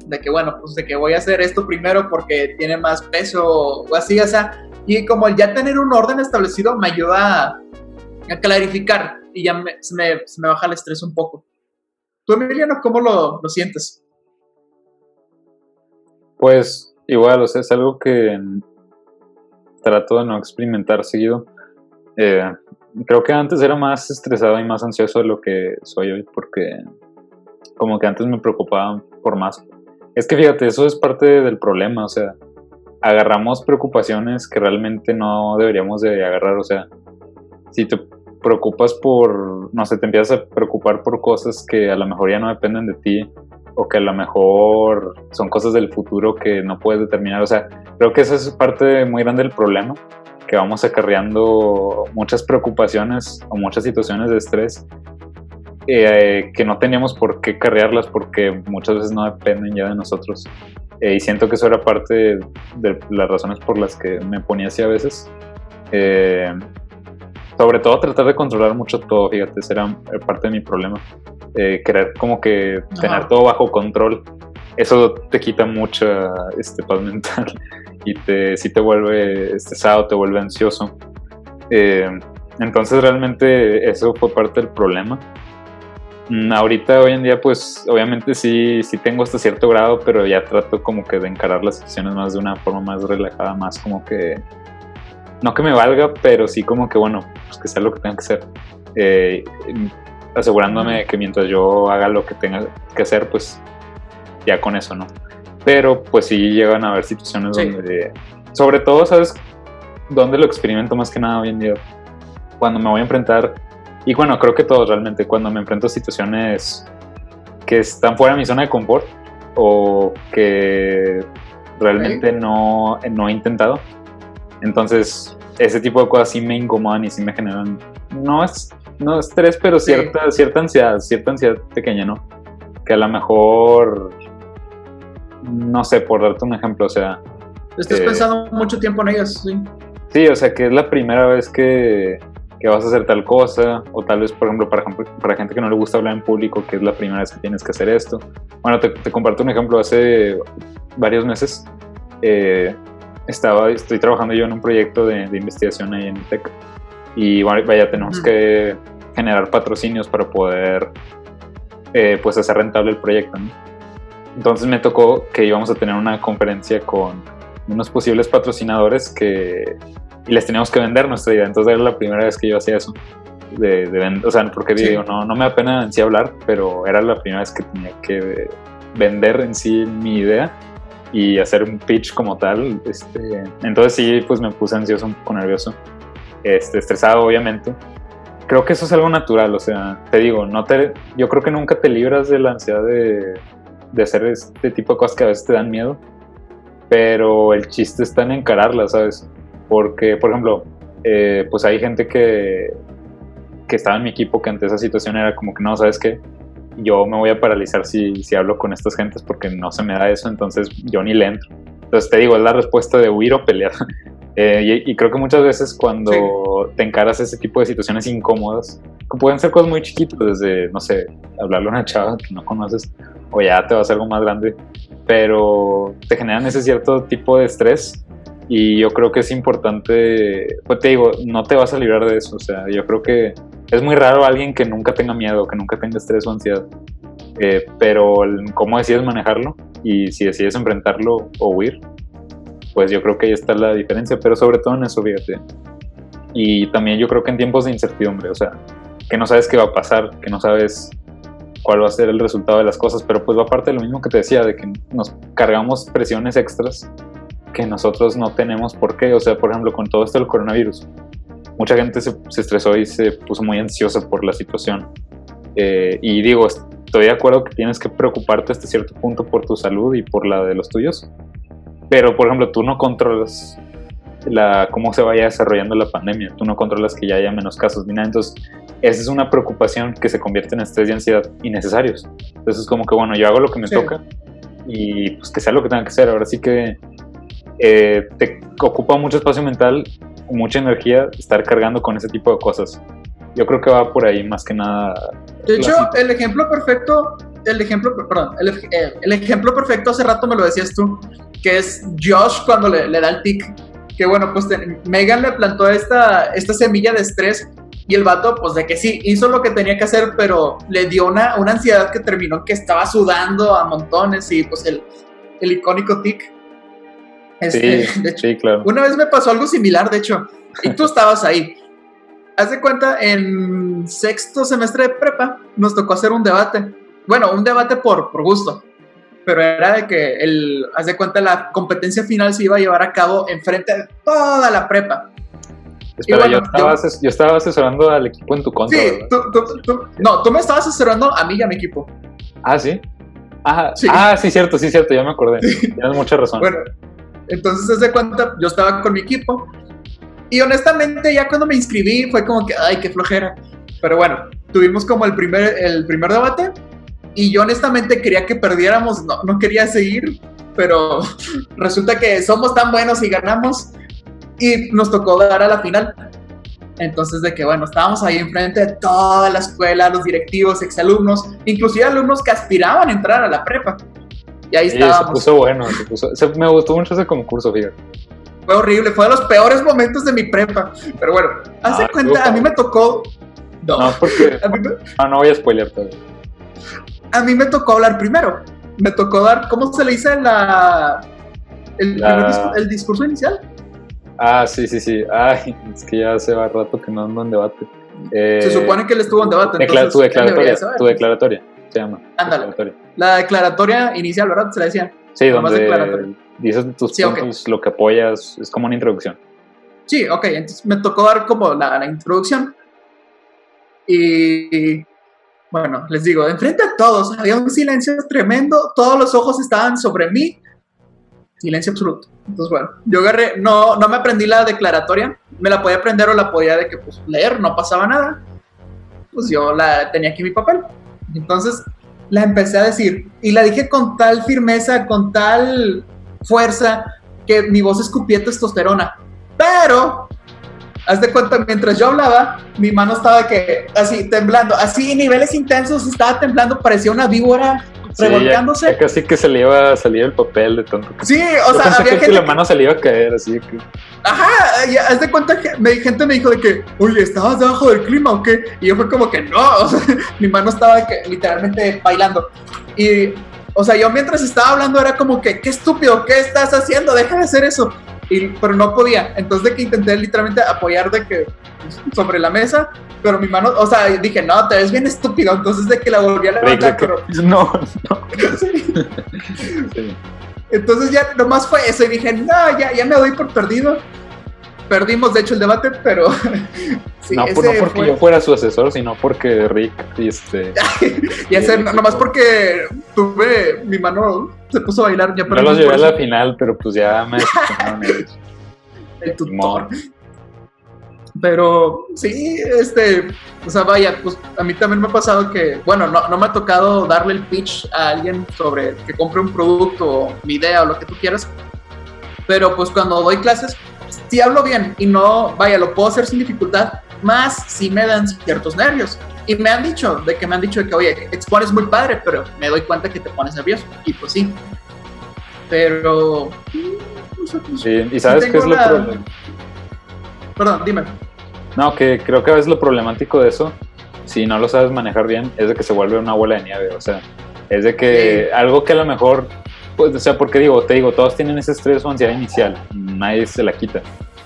De que, bueno, pues de que voy a hacer esto primero porque tiene más peso o así, o sea. Y como ya tener un orden establecido me ayuda a, clarificar y ya me, me baja el estrés un poco. ¿Tú, Emiliano, cómo lo, lo sientes? Pues igual, o sea, es algo que trato de no experimentar seguido. Eh, creo que antes era más estresado y más ansioso de lo que soy hoy porque como que antes me preocupaba por más. Es que fíjate, eso es parte del problema, o sea, agarramos preocupaciones que realmente no deberíamos de agarrar, o sea, si te preocupas por, no sé, te empiezas a preocupar por cosas que a lo mejor ya no dependen de ti o que a lo mejor son cosas del futuro que no puedes determinar. O sea, creo que esa es parte muy grande del problema, que vamos acarreando muchas preocupaciones o muchas situaciones de estrés eh, que no teníamos por qué carrearlas porque muchas veces no dependen ya de nosotros. Eh, y siento que eso era parte de, de las razones por las que me ponía así a veces. Eh, sobre todo tratar de controlar mucho todo, fíjate, ese era parte de mi problema. Eh, querer como que tener Ajá. todo bajo control, eso te quita mucha este, paz mental y te, sí te vuelve estresado, te vuelve ansioso. Eh, entonces realmente eso fue parte del problema. Mm, Ahorita, hoy en día, pues obviamente sí, sí tengo hasta cierto grado, pero ya trato como que de encarar las situaciones más de una forma más relajada, más como que no que me valga, pero sí como que bueno, pues que sea lo que tenga que hacer. Eh, asegurándome de que mientras yo haga lo que tenga que hacer, pues ya con eso, ¿no? Pero pues sí llegan a haber situaciones Sí. donde, sobre todo, ¿sabes? Donde lo experimento más que nada hoy en día. Cuando me voy a enfrentar, y bueno, creo que todos realmente, cuando me enfrento a situaciones que están fuera de mi zona de confort o que realmente no, no he intentado. Entonces, ese tipo de cosas sí me incomodan y sí me generan, no es no estrés, pero Sí. cierta, cierta ansiedad, cierta ansiedad pequeña, ¿no? Que a lo mejor, no sé, por darte un ejemplo, o sea, Estás Eh, pensando mucho tiempo en ellas, sí. sí, o sea, que es la primera vez que, que vas a hacer tal cosa, o tal vez, por ejemplo, para, para gente que no le gusta hablar en público, que es la primera vez que tienes que hacer esto. Bueno, te, te comparto un ejemplo, hace varios meses eh, estaba, estoy trabajando yo en un proyecto de, de investigación ahí en TEC, y bueno, vaya, tenemos que generar patrocinios para poder eh, pues hacer rentable el proyecto. ¿no? Entonces me tocó que íbamos a tener una conferencia con unos posibles patrocinadores que y les teníamos que vender nuestra idea. Entonces era la primera vez que yo hacía eso. De, de o sea, porque Sí. digo, no, no me da pena en sí hablar, pero era la primera vez que tenía que vender en sí mi idea y hacer un pitch como tal. Este, entonces sí, pues me puse ansioso, un poco nervioso, este, estresado obviamente. Creo que eso es algo natural, o sea, te digo, no te, yo creo que nunca te libras de la ansiedad de, de hacer este tipo de cosas que a veces te dan miedo, pero el chiste está en encararla, ¿sabes? Porque, por ejemplo, eh, pues hay gente que, que estaba en mi equipo que ante esa situación era como que no, ¿sabes qué? Yo me voy a paralizar si, si hablo con estas gentes porque no se me da eso, entonces yo ni le entro. Entonces te digo, es la respuesta de huir o pelear. Eh, y, creo que muchas veces cuando te encaras ese tipo de situaciones incómodas, que pueden ser cosas muy chiquitas, desde, no sé, hablarle a una chava que no conoces, o ya te va a algo más grande, pero te generan ese cierto tipo de estrés y yo creo que es importante, pues te digo, no te vas a librar de eso, o sea, yo creo que es muy raro alguien que nunca tenga miedo, que nunca tenga estrés o ansiedad, eh, pero cómo decides manejarlo y si decides enfrentarlo o huir, pues yo creo que ahí está la diferencia, pero sobre todo en eso, fíjate. Y también yo creo que en tiempos de incertidumbre, o sea, que no sabes qué va a pasar, que no sabes cuál va a ser el resultado de las cosas, pero pues va parte de lo mismo que te decía, de que nos cargamos presiones extras que nosotros no tenemos por qué. O sea, por ejemplo, con todo esto del coronavirus, mucha gente se, estresó y se puso muy ansiosa por la situación. Eh, y digo, estoy de acuerdo que tienes que preocuparte hasta cierto punto por tu salud y por la de los tuyos. Pero, por ejemplo, tú no controlas la, cómo se vaya desarrollando la pandemia. Tú no controlas que ya haya menos casos ni nada. Entonces, esa es una preocupación que se convierte en estrés y ansiedad innecesarios. Entonces, es como que, bueno, yo hago lo que me toca y pues que sea lo que tenga que ser. Ahora sí que eh, te ocupa mucho espacio mental, mucha energía estar cargando con ese tipo de cosas. Yo creo que va por ahí más que nada. De hecho, el ejemplo perfecto, el ejemplo, perdón, el, ejemplo perfecto hace rato me lo decías tú, que es Josh cuando le, da el tic. Que bueno, pues Megan le plantó esta, esta semilla de estrés y el vato, pues de que sí, hizo lo que tenía que hacer, pero le dio una, una ansiedad que terminó que estaba sudando a montones y pues el, el icónico tic este, sí, de hecho, claro. Una vez me pasó algo similar, de hecho, y tú estabas ahí. Haz de cuenta, en sexto semestre de prepa nos tocó hacer un debate. Bueno, un debate por, por gusto, pero era de que, el, haz de cuenta, la competencia final se iba a llevar a cabo enfrente de toda la prepa. Espera, yo, estaba asesorando al equipo en tu contra. Sí, tú, tú, no, tú me estabas asesorando a mí y a mi equipo. Ah, sí. Ah, sí, ah, sí cierto, sí, cierto, ya me acordé. Tienes mucha razón. Bueno, entonces, desde cuenta, yo estaba con mi equipo. Y honestamente, ya cuando me inscribí, fue como que, ay, qué flojera. Pero bueno, tuvimos como el primer, el primer debate. Y yo honestamente quería que perdiéramos, no, no quería seguir. Pero resulta que somos tan buenos y ganamos. Y nos tocó dar a la final. Entonces, de que bueno, estábamos ahí enfrente de toda la escuela, los directivos, exalumnos, inclusive alumnos que aspiraban a entrar a la prepa. Y ahí estábamos. Se puso bueno, se puso, me gustó mucho ese concurso, fíjate. Fue horrible, fue de los peores momentos de mi prepa. Pero bueno, hace ah, cuenta, a mí me tocó. No, no porque. Ah, no voy a spoiler todo. A mí me tocó hablar primero. Me tocó dar, ¿cómo se le dice la. El, el discurso inicial? Ah, sí, sí, sí. Ay, es que ya hace rato que no ando en debate. se supone que él estuvo en debate. tu declaratoria. Tu declaratoria se llama. Ándale. La declaratoria inicial, ¿verdad? Se la decía. Sí, donde dices tus puntos, lo que apoyas, es como una introducción. Sí, ok, entonces me tocó dar como la, introducción. Y bueno, les digo, enfrente a todos había un silencio tremendo, todos los ojos estaban sobre mí, silencio absoluto. Entonces, bueno, yo agarré, no, no me aprendí la declaratoria, me la podía aprender o la podía de que pues leer, no pasaba nada. Pues yo la tenía aquí en mi papel. Entonces la empecé a decir y la dije con tal firmeza, con tal fuerza que mi voz escupía testosterona. Pero, haz de cuenta, mientras yo hablaba, mi mano estaba que así temblando, así niveles intensos, estaba temblando, parecía una víbora revolteándose. casi que se le iba a salir el papel de tanto que. Sí, o sea, había que, la mano se le iba a caer, así que. Ajá, ya, haz de cuenta que me, gente me dijo de que, oye, ¿estabas debajo del clima o qué? Y yo fue como que no, o sea, mi mano estaba que, literalmente bailando. Y, o sea, yo mientras estaba hablando era como que, qué estúpido, ¿qué estás haciendo? Deja de hacer eso. Y, pero no podía. Entonces de que intenté literalmente apoyar de que sobre la mesa, pero mi mano, o sea, dije, no, te ves bien estúpido. Entonces de que la volví a levantar, pero... No, no. Entonces ya nomás fue eso y dije, no, ya, ya me doy por perdido. Perdimos de hecho el debate, pero... sí, no, pues no porque yo fuera su asesor, sino porque Rick, este... y ese, nomás porque tuve, mi mano se puso a bailar. Ya yo los llevé a la final, pero pues ya me el tutor. Pero sí, este, o sea, vaya, pues a mí también me ha pasado que, bueno, no, no me ha tocado darle el pitch a alguien sobre que compre un producto o mi idea o lo que tú quieras, pero pues cuando doy clases, si hablo bien y no, vaya, lo puedo hacer sin dificultad, más si me dan ciertos nervios. Y me han dicho, de que me han dicho de que, oye, expones muy padre, pero me doy cuenta que te pones nervioso. Y pues sí. Pero... Pues, sí, y sabes qué es lo problema Perdón, dime. No, que creo que a veces lo problemático de eso, si no lo sabes manejar bien, es de que se vuelve una bola de nieve. O sea, es de que algo que a lo mejor, pues, o sea, porque digo, te digo, todos tienen ese estrés o ansiedad inicial, nadie se la quita.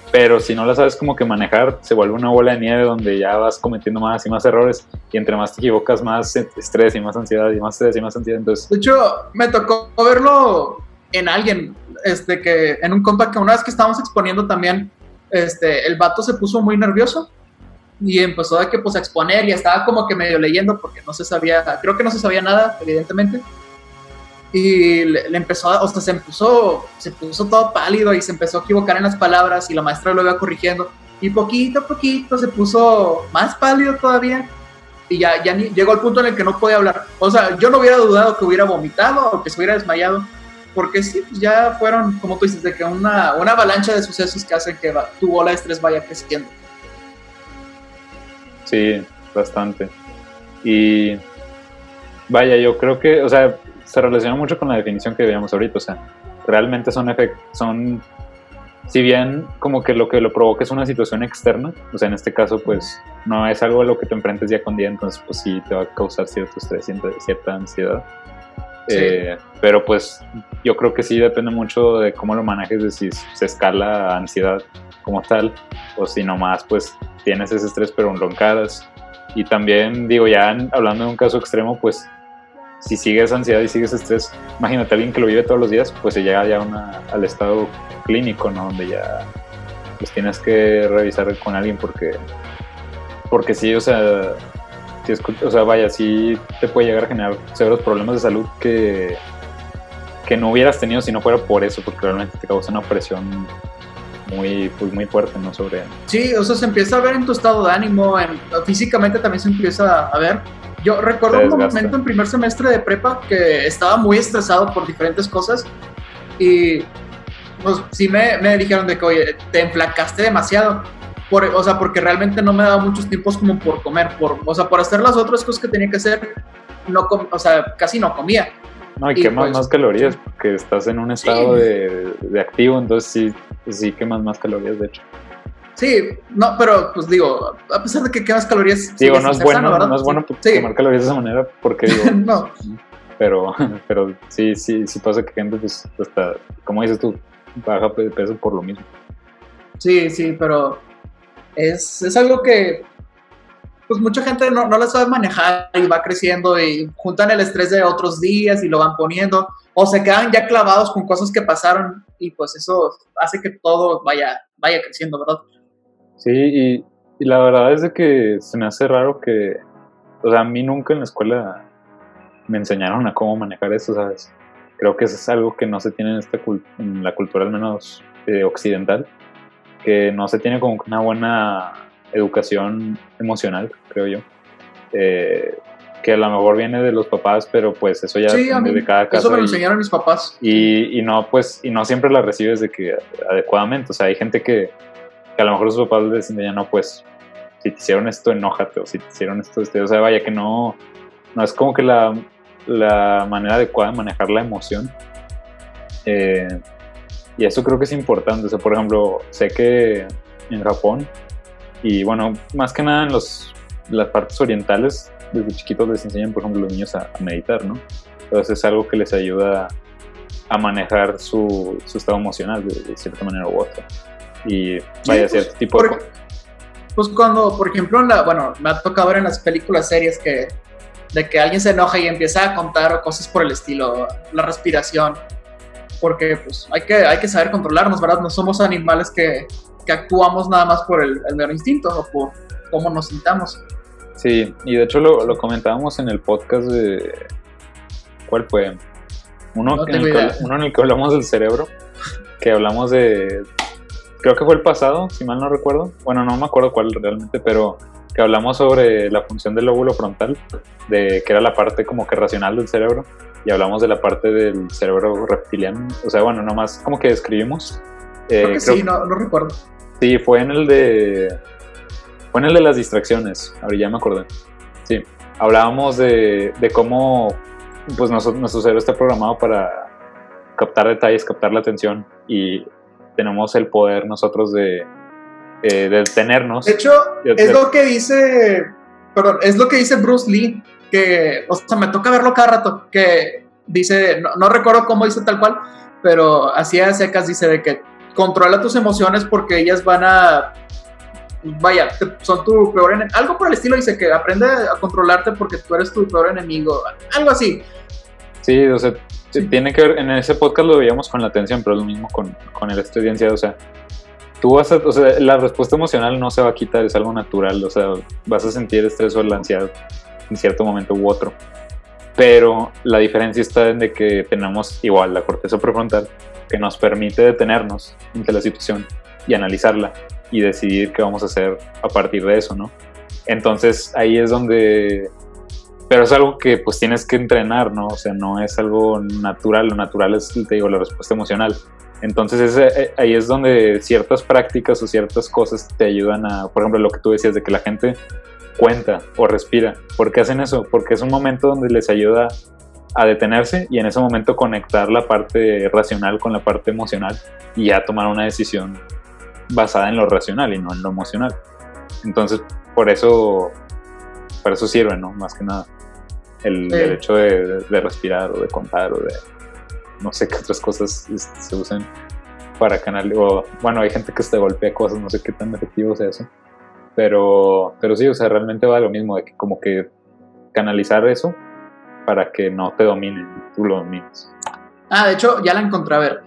Pero si no la sabes como que manejar, se vuelve una bola de nieve donde ya vas cometiendo más y más errores. Y entre más te equivocas, más estrés y más ansiedad y más estrés y más ansiedad. Entonces, de hecho, me tocó verlo en alguien, este, que en un compa que una vez que estábamos exponiendo también, este, el vato se puso muy nervioso y empezó a que pues a exponer y estaba como que medio leyendo porque no se sabía, creo que no se sabía nada, evidentemente. Y le, empezó, o sea, se puso, se puso todo pálido y se empezó a equivocar en las palabras y la maestra lo iba corrigiendo. Y poquito a poquito se puso más pálido todavía y ya, ya llegó al punto en el que no podía hablar. O sea, yo no hubiera dudado que hubiera vomitado o que se hubiera desmayado porque sí, pues ya fueron, como tú dices, de que una, una avalancha de sucesos que hacen que tu bola de estrés vaya creciendo. Sí, bastante. Y vaya, yo creo que, o sea, se relaciona mucho con la definición que veíamos ahorita, o sea, realmente son efectos, son, si bien como que lo que lo provoca es una situación externa, o sea, en este caso, pues no es algo a lo que te enfrentes día con día, entonces pues sí te va a causar cierto estrés, cierta ansiedad. Eh, pero pues yo creo que sí depende mucho de cómo lo manejes, de si se escala ansiedad como tal, o si nomás pues tienes ese estrés pero lo encaras. Y también digo, ya hablando de un caso extremo, pues si sigues ansiedad y sigues estrés, imagínate a alguien que lo vive todos los días, pues se llega ya una, al estado clínico, ¿no? Donde ya pues tienes que revisar con alguien porque, porque sí, o sea, o sea, vaya, sí te puede llegar a generar severos problemas de salud que, que no hubieras tenido si no fuera por eso, porque realmente te causa una presión muy, pues, muy fuerte, ¿no? Sobre... Sí, o sea, se empieza a ver en tu estado de ánimo, en, físicamente también se empieza a ver. Yo recuerdo un momento en primer semestre de prepa que estaba muy estresado por diferentes cosas y pues sí me, me dijeron de que, oye, te enflacaste demasiado o sea, porque realmente no me daba muchos tiempos como por comer, por, o sea, por hacer las otras cosas que tenía que hacer, no o sea, casi no comía. No, y, quemas pues más calorías porque estás en un estado de, de, activo, entonces sí, sí quemas más calorías, de hecho. Sí, no, pero pues digo, a pesar de que quemas calorías. Digo, no es bueno, no es bueno quemar calorías de esa manera porque digo. no. Pero, pero sí, sí, sí pasa que gente, pues, hasta, como dices tú, baja de peso por lo mismo. Sí, sí, pero es, es algo que pues mucha gente no, no la sabe manejar y va creciendo y juntan el estrés de otros días y lo van poniendo o se quedan ya clavados con cosas que pasaron y pues eso hace que todo vaya, vaya creciendo, ¿verdad? Sí, y, la verdad es de que se me hace raro que, o sea, a mí nunca en la escuela me enseñaron a cómo manejar eso, ¿sabes? Creo que eso es algo que no se tiene en, esta en la cultura al menos eh, occidental que no se tiene como una buena educación emocional, creo yo. Eh, que a lo mejor viene de los papás, pero pues eso ya depende de cada caso. Eso me lo enseñaron mis papás. Y, y, no, pues, y no siempre la recibes de que adecuadamente. O sea, hay gente que, que a lo mejor sus papás les dicen, ya no, pues, si te hicieron esto, enójate, o si te hicieron esto, este, o sea, vaya que no, no es como que la, la manera adecuada de manejar la emoción. Eh, y eso creo que es importante. O sea, por ejemplo, sé que en Japón, y bueno, más que nada en los, las partes orientales, desde chiquitos les enseñan, por ejemplo, a los niños a, meditar, ¿no? Entonces es algo que les ayuda a manejar su, su estado emocional de, cierta manera u otra. Y vaya, pues, cierto tipo de... Pues cuando, por ejemplo, la, bueno, me ha tocado ver en las películas, series que de que alguien se enoja y empieza a contar cosas por el estilo, la respiración, porque pues hay que, hay que saber controlarnos, ¿verdad? No somos animales que, que actuamos nada más por el, el mero instinto o por cómo nos sintamos. Sí, y de hecho lo, lo comentábamos en el podcast de... ¿Cuál fue? Uno, No en el que, uno en el que hablamos del cerebro, que hablamos de... Creo que fue el pasado, si mal no recuerdo. Bueno, no me acuerdo cuál realmente, pero que hablamos sobre la función del lóbulo frontal, de que era la parte como que racional del cerebro, y hablamos de la parte del cerebro reptiliano. O sea, bueno, nomás como que describimos. Eh, Creo que sí, no, no recuerdo. Sí, fue en el de. Fue en el de las distracciones. Ahora ya me acordé. Sí. Hablábamos de, de cómo pues nuestro, nuestro cerebro está programado para captar detalles, captar la atención y tenemos el poder nosotros de, eh, de detenernos. De hecho, De- es de- lo que dice, perdón, es lo que dice Bruce Lee, que, o sea, me toca verlo cada rato, que dice, no, no recuerdo cómo dice tal cual, pero así a secas dice de que controla tus emociones porque ellas van a, vaya, son tu peor enemigo, algo por el estilo dice que aprende a controlarte porque tú eres tu peor enemigo, algo así. Sí, o sea, tiene que ver, en ese podcast lo veíamos con la atención, pero es lo mismo con, con el estrés y ansiedad, o sea, tú vas a, o sea, la respuesta emocional no se va a quitar, es algo natural, o sea, vas a sentir estrés o la ansiedad en cierto momento u otro, pero la diferencia está en de que tenemos igual la corteza prefrontal que nos permite detenernos ante la situación y analizarla y decidir qué vamos a hacer a partir de eso, ¿no? Entonces ahí es donde pero es algo que pues tienes que entrenar, ¿no? O sea, no es algo natural, lo natural es, te digo, la respuesta emocional. Entonces ese- eh, ahí es donde ciertas prácticas o ciertas cosas te ayudan a, por ejemplo, lo que tú decías de que la gente cuenta o respira. ¿Por qué hacen eso? Porque es un momento donde les ayuda a detenerse y en ese momento conectar la parte racional con la parte emocional y ya tomar una decisión basada en lo racional y no en lo emocional. Entonces, por eso, por eso sirve, ¿no? Más que nada. El, Sí. el hecho de, de respirar o de contar o de no sé qué otras cosas este, se usen para canalizar. O, bueno, hay gente que se golpea cosas, no sé qué tan efectivo sea eso. Pero, pero sí, o sea, realmente va lo mismo, de que como que canalizar eso para que no te dominen, tú lo domines. Ah, de hecho, ya la encontré. A ver,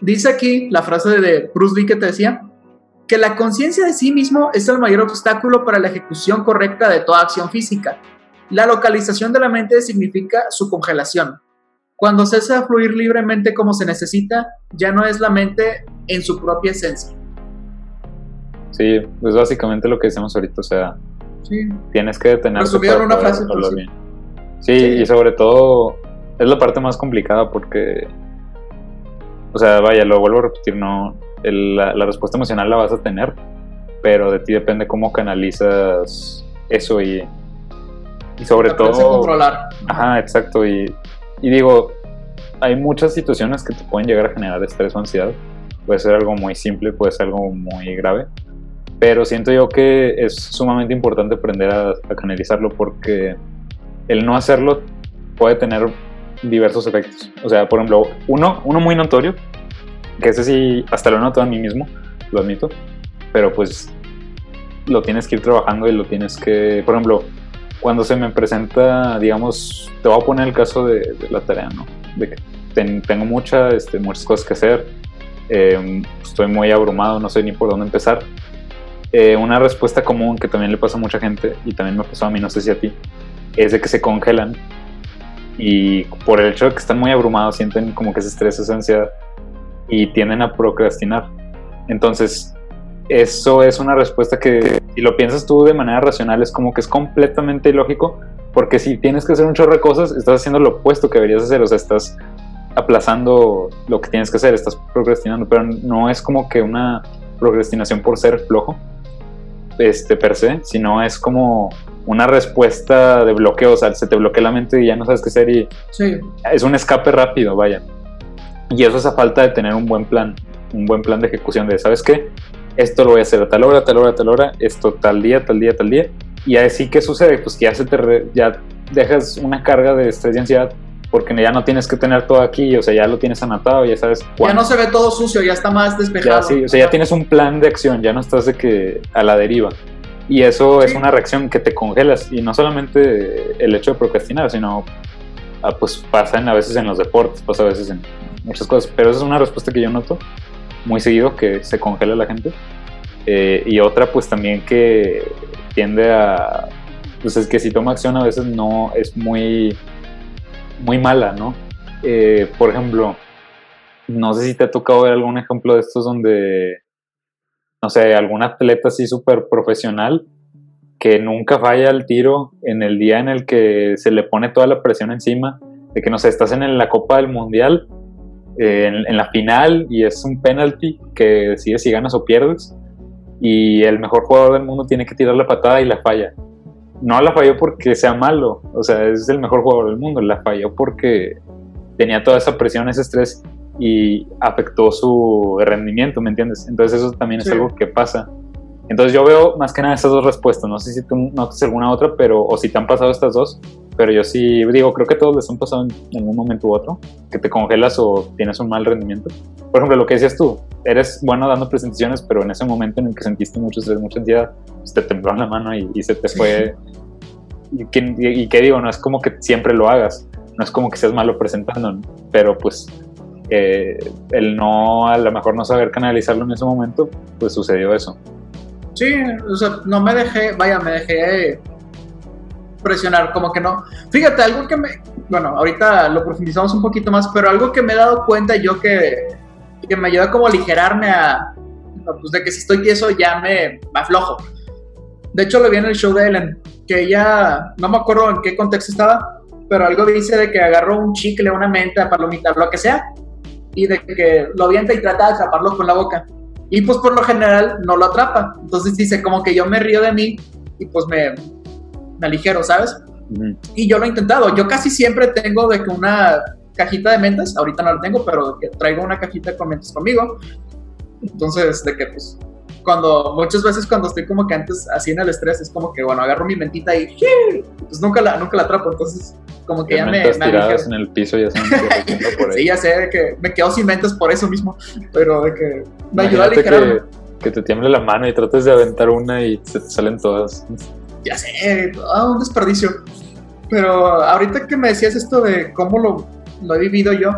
dice aquí la frase de Bruce Lee que te decía, que la conciencia de sí mismo es el mayor obstáculo para la ejecución correcta de toda acción física. La localización de la mente significa su congelación. Cuando cesa de fluir libremente como se necesita, ya no es la mente en su propia esencia. Sí, pues básicamente lo que decimos ahorita, o sea, Sí. tienes que en para una frase, sí. bien. Sí, Sí. y sobre todo es la parte más complicada porque, o sea, vaya, lo vuelvo a repetir, no, el- la, la respuesta emocional la vas a tener, pero de ti depende cómo canalizas eso y, y sobre Aprenderse a todo... controlar. Ajá, exacto. Y, y digo, hay muchas situaciones que te pueden llegar a generar estrés o ansiedad. Puede ser algo muy simple, puede ser algo muy grave. Pero siento yo que es sumamente importante aprender a, a canalizarlo porque el no hacerlo puede tener diversos efectos. O sea, por ejemplo, uno, uno muy notorio, que ese sí, hasta lo noto a mí mismo, lo admito, pero pues lo tienes que ir trabajando y lo tienes que, por ejemplo, cuando se me presenta, digamos, te voy a poner el caso de, de la tarea, ¿no? De que ten- tengo mucha, este, muchas cosas que hacer, eh, estoy muy abrumado, no sé ni por dónde empezar. Eh, una respuesta común que también le pasa a mucha gente y también me pasó a mí, no sé si a ti, es de que se congelan y por el hecho de que están muy abrumados sienten como que ese estrés, esa ansiedad y tienden a procrastinar. Entonces, eso es una respuesta que si lo piensas tú de manera racional es como que es completamente ilógico porque si tienes que hacer un chorro de cosas estás haciendo lo opuesto que deberías hacer, o sea, estás aplazando lo que tienes que hacer, estás procrastinando, pero no es como que una procrastinación por ser flojo, este per se, sino es como una respuesta de bloqueo, o sea, se te bloquea la mente y ya no sabes qué hacer y Sí. es un escape rápido, vaya. Y eso es a falta de tener un buen plan, un buen plan de ejecución de, ¿sabes qué? Esto lo voy a hacer a tal hora, tal hora, tal hora, esto tal día, tal día, tal día. Y así, ¿qué sucede? Pues que ya, se te re- ya dejas una carga de estrés y ansiedad porque ya no tienes que tener todo aquí, o sea, ya lo tienes anotado, ya sabes Ya cuándo. no se ve todo sucio, ya está más despejado. Ya, sí, o sea, ya tienes un plan de acción, ya no estás de que a la deriva. Y eso es Sí. una reacción que te congelas. Y no solamente el hecho de procrastinar, sino ah, pues pasa en- a veces en los deportes, pasa a veces en, muchas cosas, pero esa es una respuesta que yo noto muy seguido, que se congela la gente. Eh, y otra, pues también que tiende a, pues es que si toma acción a veces no es muy, muy mala, ¿no? Eh, por ejemplo, no sé si te ha tocado ver algún ejemplo de estos donde, no sé, algún atleta así súper profesional que nunca falla el tiro en el día en el que se le pone toda la presión encima, de que no sé, estás en la Copa del Mundial, eh, en, la final y es un penalti que decides si ganas o pierdes y el mejor jugador del mundo tiene que tirar la patada y la falla. No la falló porque sea malo, o sea, es el mejor jugador del mundo, la falló porque tenía toda esa presión, ese estrés y afectó su rendimiento, ¿me entiendes? Entonces eso también es algo que pasa. Entonces yo veo más que nada esas dos respuestas, no sé si tú notas alguna otra, pero o si te han pasado estas dos, pero yo sí digo, creo que todos les han pasado en algún momento u otro, que te congelas o tienes un mal rendimiento. Por ejemplo, lo que decías tú, eres bueno dando presentaciones, pero en ese momento en el que sentiste mucho estrés, mucha ansiedad, pues te tembló en la mano y, se te fue... Y, y, qué digo, no es como que siempre lo hagas, no es como que seas malo presentando, pero pues eh, el no, a lo mejor no saber canalizarlo en ese momento, pues sucedió eso. Sí, o sea, no me dejé, vaya, me dejé presionar, como que no. Fíjate, algo que me, bueno, ahorita lo profundizamos un poquito más, pero algo que me he dado cuenta yo que, que me ayuda como a aligerarme a, pues de que si estoy tieso ya me, me aflojo. De hecho, lo vi en el show de Ellen, que ella, no me acuerdo en qué contexto estaba, pero algo dice de que agarró un chicle, una menta, palomita, lo que sea, y de que lo avienta y trata de atraparlo con la boca. Y pues por lo general no lo atrapa. Entonces dice como que yo me río de mí y pues me, me aligero, ¿sabes? Y yo lo he intentado. Yo casi siempre tengo de que una cajita de mentas, ahorita no la tengo, pero que traigo una cajita con mentas conmigo. Entonces, de que pues cuando muchas veces cuando estoy como que antes así en el estrés es como que bueno agarro mi mentita y pues nunca la nunca la atrapo entonces como que ya me, me tiradas en el piso ya por ahí. sí ya sé que me quedo sin mentas por eso mismo pero de que me ayuda a aligerar que, te tiemble la mano y trates de aventar una y se te salen todas. Ya sé ah, un desperdicio. Pero ahorita que me decías esto de cómo lo, lo he vivido yo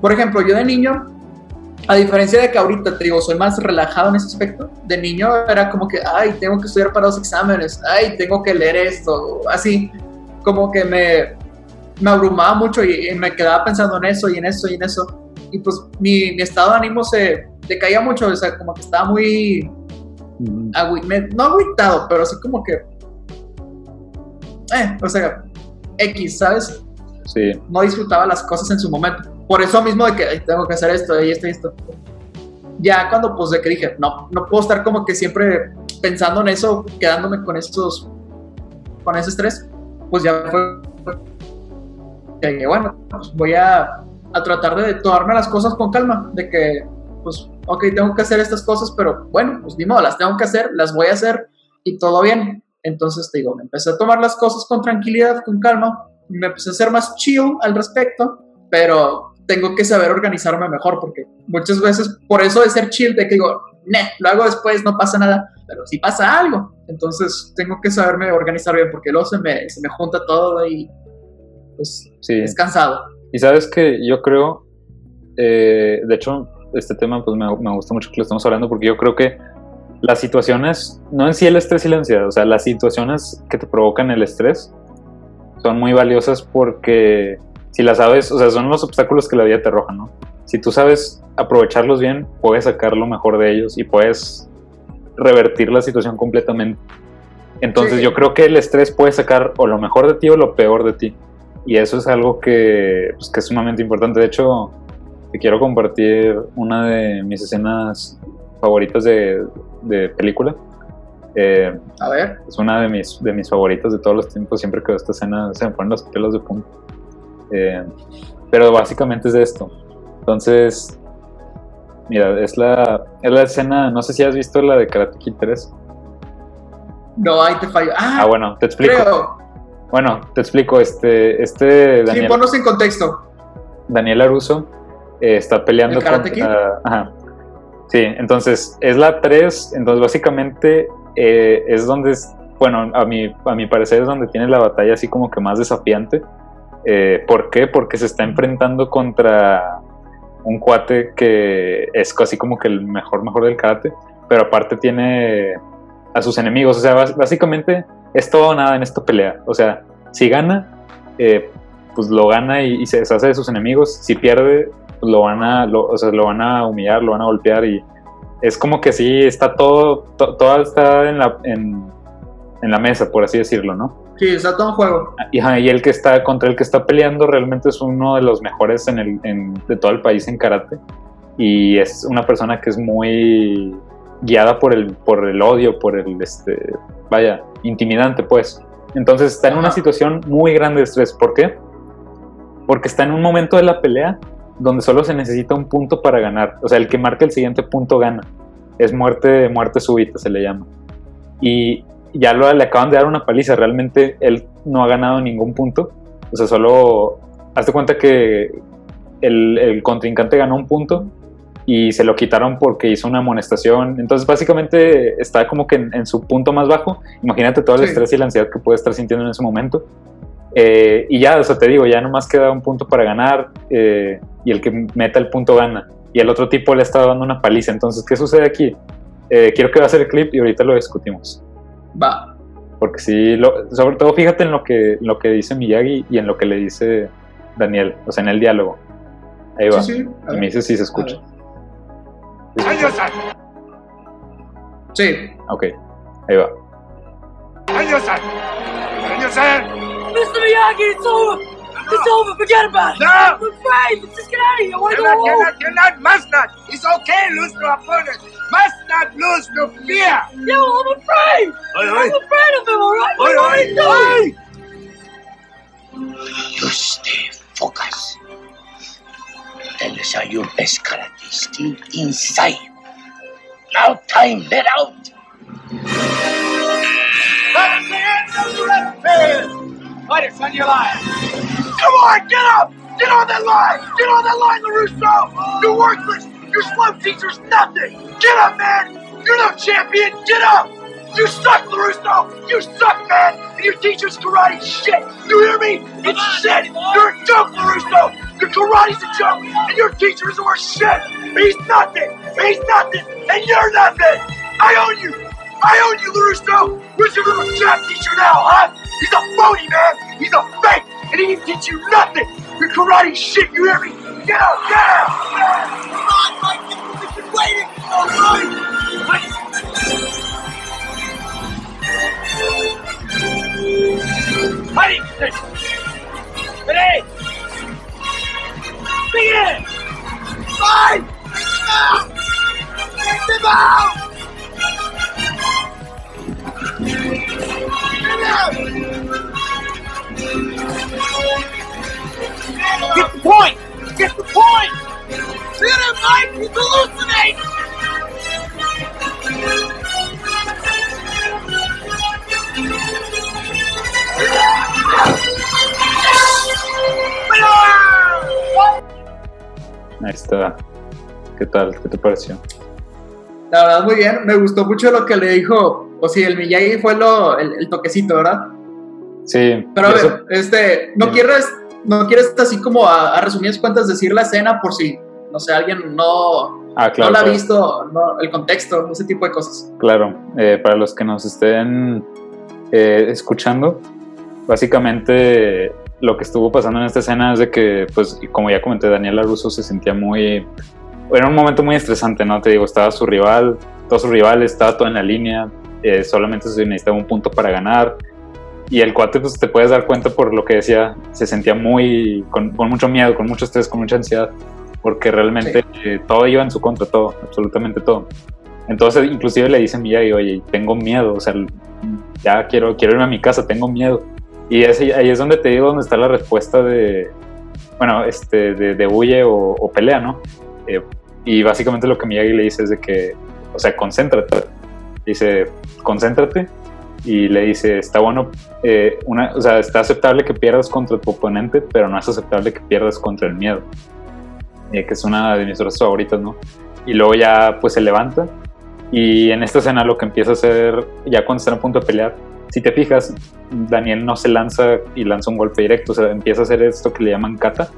por ejemplo yo de niño a diferencia de que ahorita, te digo, soy más relajado en ese aspecto, de niño era como que, ay, tengo que estudiar para los exámenes, ay, tengo que leer esto, así, como que me, me abrumaba mucho y, me quedaba pensando en eso y en eso y en eso. Y pues mi, mi estado de ánimo se decaía mucho, o sea, como que estaba muy, no agüitado, pero así como que, eh, o sea, X, ¿sabes? Sí. No disfrutaba las cosas en su momento por eso mismo de que tengo que hacer esto y esto y esto. Ya cuando pues de que dije, no, no puedo estar como que siempre pensando en eso, quedándome con estos, con ese estrés, pues ya fue, que bueno, pues voy a, a tratar de tomarme las cosas con calma, de que, pues, ok, tengo que hacer estas cosas, pero bueno, pues ni modo, las tengo que hacer, las voy a hacer y todo bien. Entonces te digo, me empecé a tomar las cosas con tranquilidad, con calma, me empecé a ser más chill al respecto, pero tengo que saber organizarme mejor, porque muchas veces, por eso de ser chill, de que digo, ne, lo hago después, no pasa nada, pero si pasa algo, entonces tengo que saberme organizar bien, porque luego se me, se me junta todo y pues sí. es cansado. Y sabes que yo creo, eh, de hecho, este tema pues me, me gusta mucho que lo estamos hablando, porque yo creo que las situaciones, no en sí el estrés y la ansiedad, o sea, las situaciones que te provocan el estrés son muy valiosas porque si la sabes, o sea, son los obstáculos que la vida te arroja, ¿no? Si tú sabes aprovecharlos bien, puedes sacar lo mejor de ellos y puedes revertir la situación completamente. Entonces yo creo que el estrés puede sacar o lo mejor de ti o lo peor de ti. Y eso es algo que, pues, que es sumamente importante. De hecho, te quiero compartir una de mis escenas favoritas de, de película. Eh, a ver. Es una de mis, de mis favoritas de todos los tiempos. Siempre que veo esta escena se me ponen los pelos de punta. Eh, pero básicamente es de esto. Entonces, mira, es la, es la escena, no sé si has visto la de Karate Kid 3. No, ahí te fallo. Ah, ah bueno, te explico. Bueno, te explico, este, este Daniel, sí, ponnos en contexto. Daniel Aruso eh, está peleando Karate Kid? Ajá. Sí, entonces es la 3, entonces básicamente eh, es donde, es, bueno, a mi, a mi parecer es donde tiene la batalla así como que más desafiante, eh, ¿Por qué? Porque se está enfrentando contra un cuate que es casi como que el mejor, mejor del karate, pero aparte tiene a sus enemigos. O sea, básicamente es todo o nada en esta pelea. O sea, si gana, eh, pues lo gana y, se deshace de sus enemigos. Si pierde, pues lo van a, o sea, lo van a humillar, lo van a golpear y es como que sí, está todo, todo está en la, en, la mesa, por así decirlo, ¿no? Sí, está todo en juego. Y, y, el que está, contra el que está peleando realmente es uno de los mejores en el, en, de todo el país en karate. Y es una persona que es muy guiada por el, por el odio, por el, este, vaya, intimidante, pues. Entonces está en una situación muy grande de estrés. ¿Por qué? Porque está en un momento de la pelea donde solo se necesita un punto para ganar. O sea, el que marque el siguiente punto gana. Es muerte, muerte súbita, se le llama. Y ya lo, le acaban de dar una paliza. Realmente él no ha ganado ningún punto. O sea, solo hazte cuenta que el, el contrincante ganó un punto y se lo quitaron porque hizo una amonestación. Entonces, básicamente está como que en, su punto más bajo. Imagínate todo el estrés y la ansiedad que puede estar sintiendo en ese momento. Eh, y ya, o sea, te digo, ya nomás queda un punto para ganar eh, y el que meta el punto gana. Y el otro tipo le está dando una paliza. Entonces, ¿qué sucede aquí? Eh, quiero que va a ser el clip y ahorita lo discutimos. Va. Porque sí, sobre todo fíjate en lo que, lo que dice Miyagi y en lo que le dice Daniel, o sea, en el diálogo. Ahí va. Sí, y me dice si se escucha. Sí. Ok, ahí va. Mr. Miyagi, it's over! It's over, forget about it! No! I'm afraid! Let's just get out of here! I want to go home! cannot, cannot, must not! It's okay, lose to opponent! Must not lose to fear! No, I'm afraid! Oi, I'm afraid of him, alright? Oi, What oi, do I do? You stay focused. Tell us how your best karate still inside. Now time, let out! That's the end of the red Fight it, son, you're lying. Come on, get up! Get on that line! Get on that line, LaRusso! You're worthless! Your slum teacher's nothing! Get up, man! You're no champion! Get up! You suck, LaRusso! You suck, man! And your teacher's karate shit! You hear me? It's shit! You're a joke, LaRusso! Your karate's a joke! And your teacher is worth shit! He's nothing! He's nothing! And you're nothing! I own you! I own you, LaRusso! Where's your little jab teacher now, huh? He's a phony, man! He's a fake! And he can teach you nothing! Your karate shit, you hear me? Get out, get out! Come on, Get! Get! Get the point! Get the point! Hit him, Mike! He's hallucinating! Ahí está. ¿Qué tal? ¿Qué te pareció? La verdad, muy bien. Me gustó mucho lo que le dijo. O si el Miyagi fue lo, el, el toquecito, ¿verdad? Sí. Pero a ver, eso- este, no Dime. quieres, no quieres así como a, a resumidas cuentas decir la escena por si, no sé, alguien no, Ah, claro. no la ha claro. visto, no, el contexto, ese tipo de cosas. Claro, eh, para los que nos estén eh, escuchando, básicamente lo que estuvo pasando en esta escena es de que, pues, como ya comenté, Daniela Russo se sentía muy... Era un momento muy estresante, ¿no? Te digo, estaba su rival, todos sus rivales, estaba todo en la línea, eh, solamente se necesitaba un punto para ganar. Y el cuate, pues te puedes dar cuenta por lo que decía, se sentía muy, con, con mucho miedo, con mucho estrés, con mucha ansiedad, porque realmente eh, todo iba en su contra, todo, absolutamente todo. Entonces, inclusive le dice a Miyagi, oye, tengo miedo, o sea, ya quiero, quiero irme a mi casa, tengo miedo. Y ese- ahí es donde te digo, donde está la respuesta de, bueno, este, de, de huye o, o pelea, ¿no? Eh, y básicamente lo que Miyagi le dice es de que, o sea, concéntrate. Dice, concéntrate. Y le dice, está bueno, eh, una, o sea, está aceptable que pierdas contra tu oponente, pero no es aceptable que pierdas contra el miedo. Eh, que es una de mis frases favoritas, ¿no? Y luego ya, pues se levanta. Y en esta escena lo que empieza a hacer, ya cuando están a punto de pelear, si te fijas, Daniel no se lanza y lanza un golpe directo, o empieza a hacer esto que le llaman kata,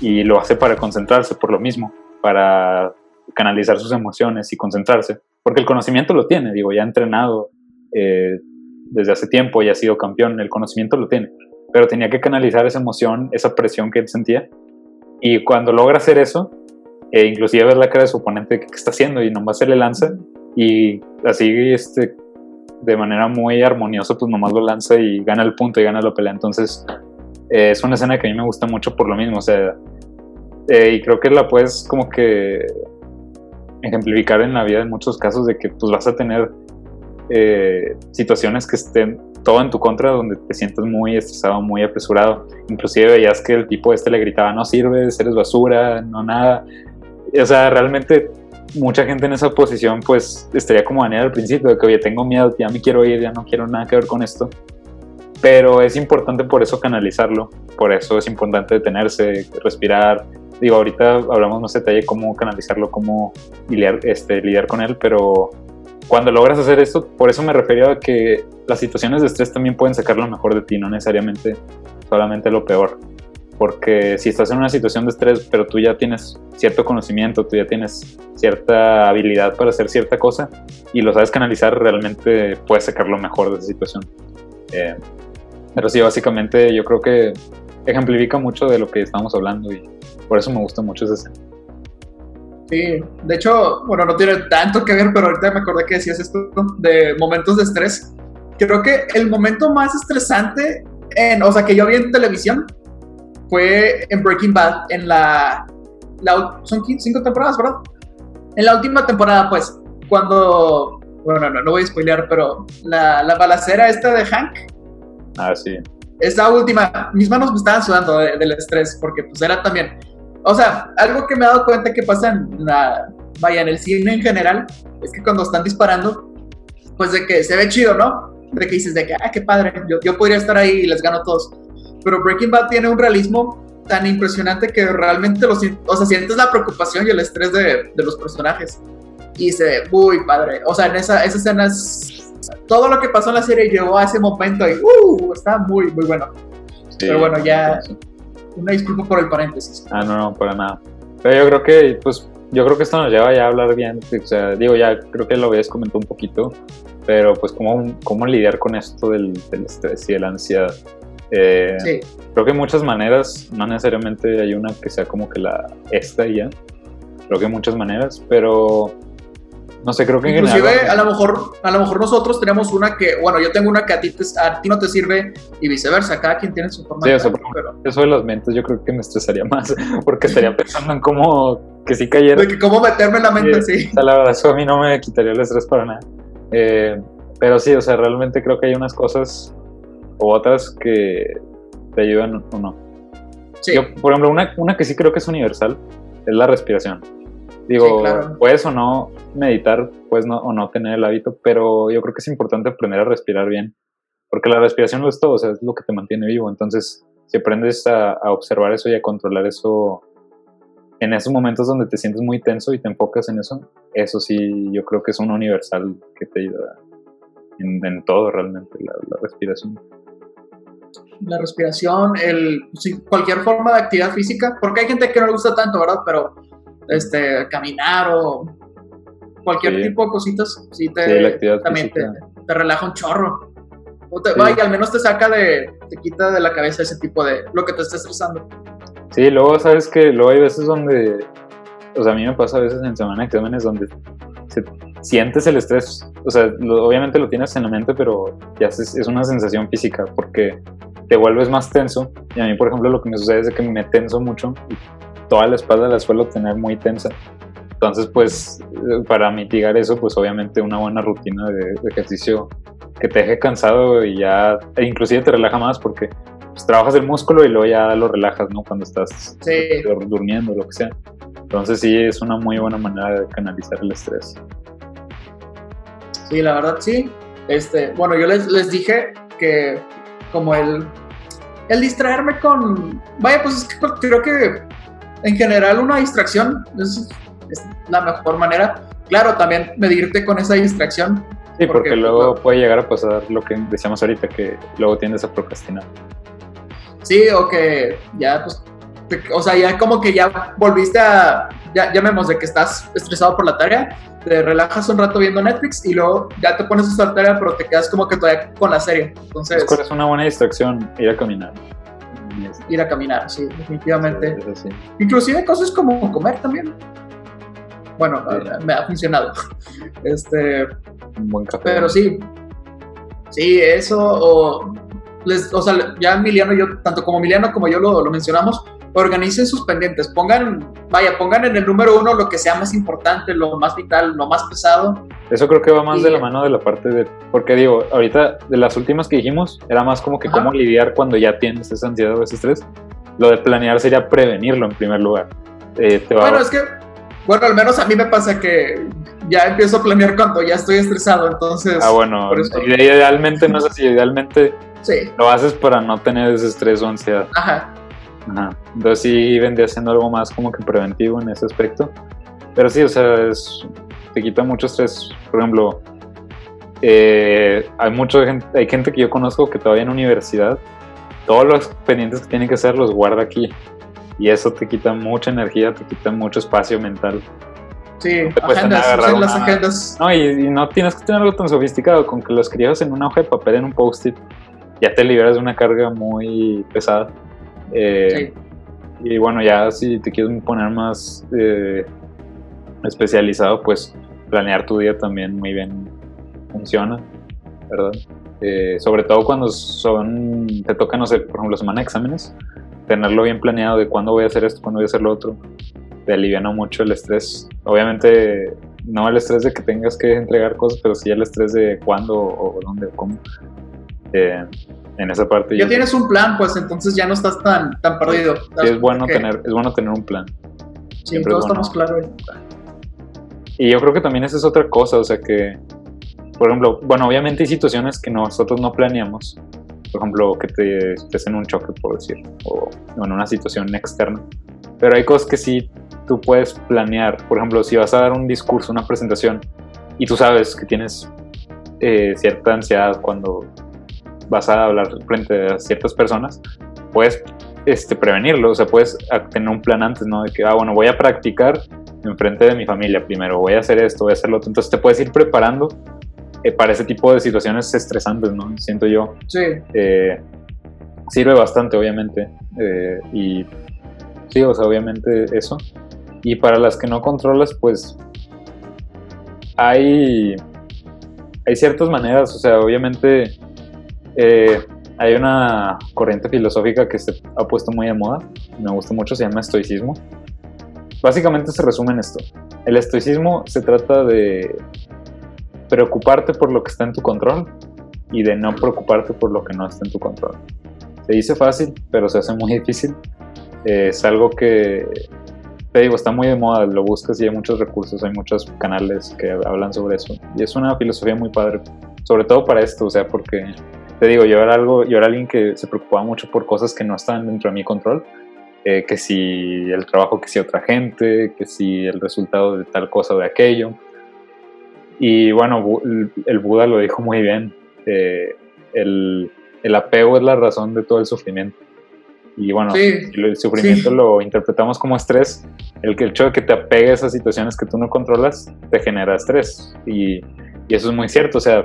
y lo hace para concentrarse por lo mismo, para canalizar sus emociones y concentrarse, porque el conocimiento lo tiene, digo, ya ha entrenado eh, desde hace tiempo, ya ha sido campeón, el conocimiento lo tiene, pero tenía que canalizar esa emoción, esa presión que él sentía, y cuando logra hacer eso, e inclusive ver la cara de su oponente que, está haciendo y nomás se le lanza y así este, de manera muy armoniosa pues nomás lo lanza y gana el punto y gana la pelea. Entonces eh, es una escena que a mí me gusta mucho por lo mismo, o sea, eh, y creo que la puedes como que ejemplificar en la vida en muchos casos de que pues vas a tener eh, situaciones que estén todo en tu contra donde te sientes muy estresado, muy apresurado. Inclusive veías que el tipo este le gritaba, no sirves, eres basura, no nada. O sea, realmente mucha gente en esa posición pues estaría como Daniel al principio, de que oye, tengo miedo, ya me quiero ir, ya no quiero nada que ver con esto. Pero es importante por eso canalizarlo, por eso es importante detenerse, respirar. Digo, ahorita hablamos más detalle cómo canalizarlo, cómo lidiar, este, lidiar con él, pero cuando logras hacer esto, por eso me refería a que las situaciones de estrés también pueden sacar lo mejor de ti, no necesariamente solamente lo peor porque si estás en una situación de estrés, pero tú ya tienes cierto conocimiento, tú ya tienes cierta habilidad para hacer cierta cosa y lo sabes canalizar, realmente puedes sacar lo mejor de esa situación. Eh, pero sí, básicamente yo creo que ejemplifica mucho de lo que estamos hablando y por eso me gusta mucho esa escena. Sí, de hecho, bueno, no tiene tanto que ver, pero ahorita me acordé que decías esto de momentos de estrés. Creo que el momento más estresante, en, o sea, que yo vi en televisión, fue en Breaking Bad, en la, son cinco temporadas, ¿verdad? En la última temporada, pues, cuando, bueno, no, no voy a spoilear, pero la, la balacera esta de Hank. Ah, sí. Esta última, mis manos me estaban sudando del estrés, porque pues era también, o sea, algo que me he dado cuenta que pasa en la, vaya, en el cine en general, es que cuando están disparando, pues de que se ve chido, ¿no? De que dices de que, ah, qué padre, yo, yo podría estar ahí y les gano a todos pero Breaking Bad tiene un realismo tan impresionante que realmente los, o sea, sientes la preocupación y el estrés de, de los personajes. Y se ve muy padre. O sea, en esa, esa escena es, todo lo que pasó en la serie llegó a ese momento y uh, está muy, muy bueno. Pero bueno, ya una disculpa por el paréntesis. Ah, no, no, para nada. Pero yo creo que, pues, yo creo que esto nos lleva ya a hablar bien. O sea, digo, ya creo que lo habías comentado un poquito, pero pues, ¿cómo, cómo lidiar con esto del, del estrés y de la ansiedad? Eh, creo que hay muchas maneras, no necesariamente hay una que sea como que la esta y ya. Creo que hay muchas maneras, pero no sé, creo que Inclusive, a lo mejor, a lo mejor nosotros tenemos una que, bueno, yo tengo una que a ti, a ti no te sirve y viceversa, cada quien tiene su forma de pero... Eso de las mentes yo creo que me estresaría más, porque estaría pensando en cómo, que si cayera... De que cómo meterme en la mente, sí. la verdad, eso a mí no me quitaría el estrés para nada. Eh, pero sí, o sea, realmente creo que hay unas cosas o otras que te ayudan o no. Yo, por ejemplo, una, una, que sí creo que es universal es la respiración. Digo, puedes o no meditar, puedes no, o no tener el hábito, pero yo creo que es importante aprender a respirar bien, porque la respiración lo es todo, o sea, es lo que te mantiene vivo. Entonces, si aprendes a, a observar eso y a controlar eso en esos momentos donde te sientes muy tenso y te enfocas en eso, eso sí, yo creo que es un universal que te ayuda en, en todo realmente, la, la respiración la respiración, el, cualquier forma de actividad física, porque hay gente que no le gusta tanto, ¿verdad? Pero este, caminar o cualquier tipo de cositas, sí, te, también te, relaja un chorro. O te, vaya, al menos te saca de, te quita de la cabeza ese tipo de, lo que te está estresando. Sí, luego sabes que luego hay veces donde, o sea, a mí me pasa a veces en semana de exámenes donde sientes el estrés, o sea, obviamente lo tienes en la mente, pero ya es, es, una sensación física porque te vuelves más tenso. Y a mí, por ejemplo, lo que me sucede es que me tenso mucho y toda la espalda la suelo tener muy tensa. Entonces, pues, para mitigar eso, pues obviamente una buena rutina de, ejercicio que te deje cansado y ya, e inclusive te relaja más porque pues, trabajas el músculo y luego ya lo relajas, ¿no? Cuando estás durmiendo, lo que sea. Entonces sí, es una muy buena manera de canalizar el estrés. Sí, la verdad sí. Este, bueno, yo les, les dije que como el, el distraerme con... Vaya, pues es que creo que en general una distracción es, la mejor manera. Claro, también medirte con esa distracción. Sí, porque, luego puede llegar a pasar lo que decíamos ahorita, que luego tiendes a procrastinar. Sí, o que ya pues te- o sea, ya como que ya volviste a, ya llamemos de que estás estresado por la tarea, te relajas un rato viendo Netflix y luego ya te pones a hacer tarea, pero te quedas como que todavía con la serie. Entonces, Es una buena distracción ir a caminar. ir a caminar, sí, definitivamente. Así. Inclusive cosas como comer también. Bueno, Sí. me ha funcionado. Este, Un buen café. pero sí, sí, eso, o, les, o sea, ya Emiliano y yo, tanto como Emiliano como yo lo, lo mencionamos, organicen sus pendientes, pongan, vaya, pongan en el número uno lo que sea más importante, lo más vital, lo más pesado. Eso creo que va más Y- de la mano de la parte de. Porque digo, ahorita de las últimas que dijimos, era más como que Ajá. cómo lidiar cuando ya tienes esa ansiedad o ese estrés. Lo de planear sería prevenirlo en primer lugar. Eh, te va Bueno, es que, bueno, al menos a mí me pasa que ya empiezo a planear cuando ya estoy estresado, entonces, Ah, bueno, idealmente no es así, idealmente sí, lo haces para no tener ese estrés o ansiedad. ajá, Ajá. Entonces sí vendría siendo algo más como que preventivo en ese aspecto. Pero sí, o sea, es, te quita mucho estrés. Por ejemplo, eh, hay mucha gente, hay gente que yo conozco que todavía en universidad, todos los pendientes que tiene que hacer los guarda aquí. Y eso te quita mucha energía, te quita mucho espacio mental. sí, nada agendas, usen las agendas. No, y, y no tienes que tener algo tan sofisticado, con que lo escribas en una hoja de papel, en un post-it, ya te liberas de una carga muy pesada. Eh, Sí. Y bueno, ya si te quieres poner más eh, especializado, pues planear tu día también muy bien funciona, ¿verdad? Eh, sobre todo cuando son, te toca, no sé, por ejemplo, semana de exámenes, tenerlo bien planeado de cuándo voy a hacer esto, cuándo voy a hacer lo otro, te aliviana mucho el estrés. Obviamente, no el estrés de que tengas que entregar cosas, pero sí el estrés de cuándo o dónde o cómo. Eh, en esa parte Ya tienes un plan, pues entonces ya no estás tan, tan perdido. sí es bueno Que- tener, es bueno tener un plan. Sí, todos es bueno. estamos claros. Y yo creo que también esa es otra cosa, o sea que, por ejemplo, bueno, obviamente hay situaciones que nosotros no planeamos, por ejemplo, que te estés en un choque, por decir, o, o en una situación externa, pero hay cosas que sí tú puedes planear, por ejemplo, si vas a dar un discurso, una presentación, y tú sabes que tienes eh, cierta ansiedad cuando vas a hablar frente a ciertas personas, puedes este, prevenirlo, o sea, puedes tener un plan antes, ¿no? De que, ah, bueno, voy a practicar enfrente de mi familia primero, voy a hacer esto, voy a hacer lo otro. Entonces te puedes ir preparando eh, para ese tipo de situaciones estresantes, ¿no? Siento yo. Sí, Eh, sirve bastante, obviamente. eh, y sí, o sea, obviamente eso. Y para las que no controlas, pues hay, hay ciertas maneras, o sea, obviamente eh, hay una corriente filosófica que se ha puesto muy de moda, me gusta mucho, se llama estoicismo. Básicamente se resume en esto. El estoicismo se trata de preocuparte por lo que está en tu control y de no preocuparte por lo que no está en tu control. Se dice fácil, pero se hace muy difícil. Eh, es algo que, te digo, está muy de moda, lo buscas y hay muchos recursos, hay muchos canales que hablan sobre eso. Y es una filosofía muy padre, sobre todo para esto, o sea, porque, te digo, yo era, algo, yo era alguien que se preocupaba mucho por cosas que no estaban dentro de mi control. Eh, que si el trabajo que si otra gente, que si el resultado de tal cosa o de aquello. Y bueno, Bu- el- Buda lo dijo muy bien, eh, el, el apego es la razón de todo el sufrimiento. Y bueno, Sí, el sufrimiento sí. lo interpretamos como estrés, el, el hecho de que te apegues a situaciones que tú no controlas te genera estrés. Y, y eso es muy cierto, o sea,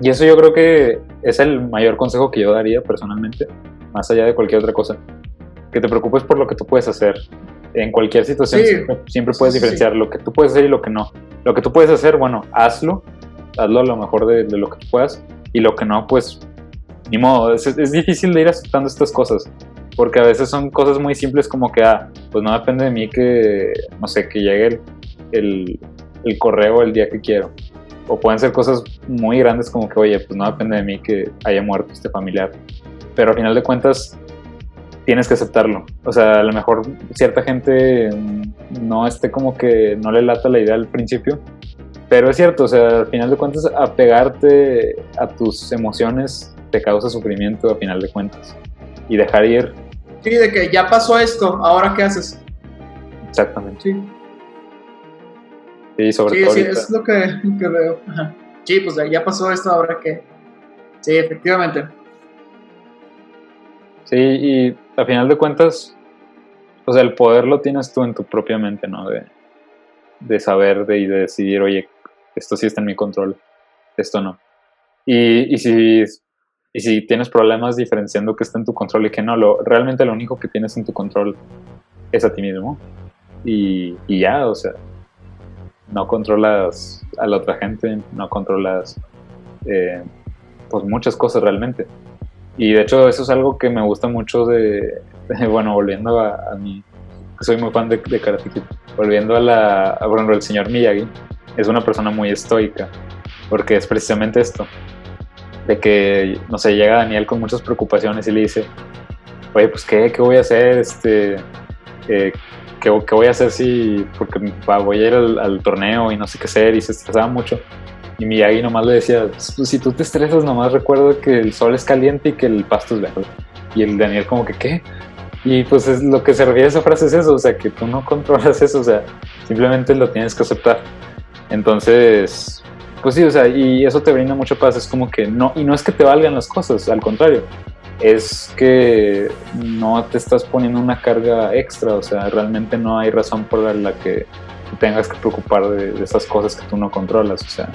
y eso yo creo que es el mayor consejo que yo daría personalmente, más allá de cualquier otra cosa. Que te preocupes por lo que tú puedes hacer. En cualquier situación Sí. siempre, siempre puedes Sí, sí, diferenciar lo que tú puedes hacer y lo que no. Lo que tú puedes hacer, bueno, hazlo, hazlo a lo mejor de, de lo que tú puedas, y lo que no, pues, ni modo. Es, es difícil de ir aceptando estas cosas, porque a veces son cosas muy simples como que, ah, pues no depende de mí que, no sé, que llegue el, el, el correo el día que quiero. O pueden ser cosas muy grandes como que, oye, pues no depende de mí que haya muerto este familiar. Pero al final de cuentas, tienes que aceptarlo. O sea, a lo mejor cierta gente no esté como que no le lata la idea al principio, pero es cierto, o sea, al final de cuentas, apegarte a tus emociones te causa sufrimiento a final de cuentas. Y dejar ir, sí, de que ya pasó esto, ahora qué haces. exactamente. Sí, Y sobre sí, todo sí, ahorita. es lo que, que veo. Ajá. Sí, pues ya pasó esto, ahora qué. Sí, efectivamente. Sí, y a final de cuentas, o sea, el poder lo tienes tú en tu propia mente, ¿no? De, de saber de, y de decidir, oye, esto sí está en mi control, esto no. Y, y, si, y si tienes problemas diferenciando que está en tu control y que no, lo, realmente lo único que tienes en tu control es a ti mismo. Y, y ya, o sea, no controlas a la otra gente, no controlas eh, pues muchas cosas realmente. Y de hecho eso es algo que me gusta mucho de, bueno, volviendo a, mi, soy muy fan de, de Karate Kid, volviendo a la, a, ejemplo, el señor Miyagi, es una persona muy estoica, porque es precisamente esto, de que, no sé, llega Daniel con muchas preocupaciones y le dice, oye, pues, ¿qué, qué voy a hacer? Este, eh, ¿qué, ¿qué, voy a hacer si, porque voy a ir al, al, torneo y no sé qué hacer? Y se estresaba mucho. Y Miyagi nomás le decía, pues, si tú te estresas, nomás recuerda que el sol es caliente y que el pasto es verde. Y el Daniel como que, ¿qué? Y pues es, lo que se refiere a esa frase es eso, o sea, que tú no controlas eso, o sea, simplemente lo tienes que aceptar. Entonces, pues sí, o sea, y eso te brinda mucha paz, es como que no, y no es que te valgan las cosas, al contrario, es que no te estás poniendo una carga extra, o sea, realmente no hay razón por la que tengas que preocupar de, de esas cosas que tú no controlas, o sea,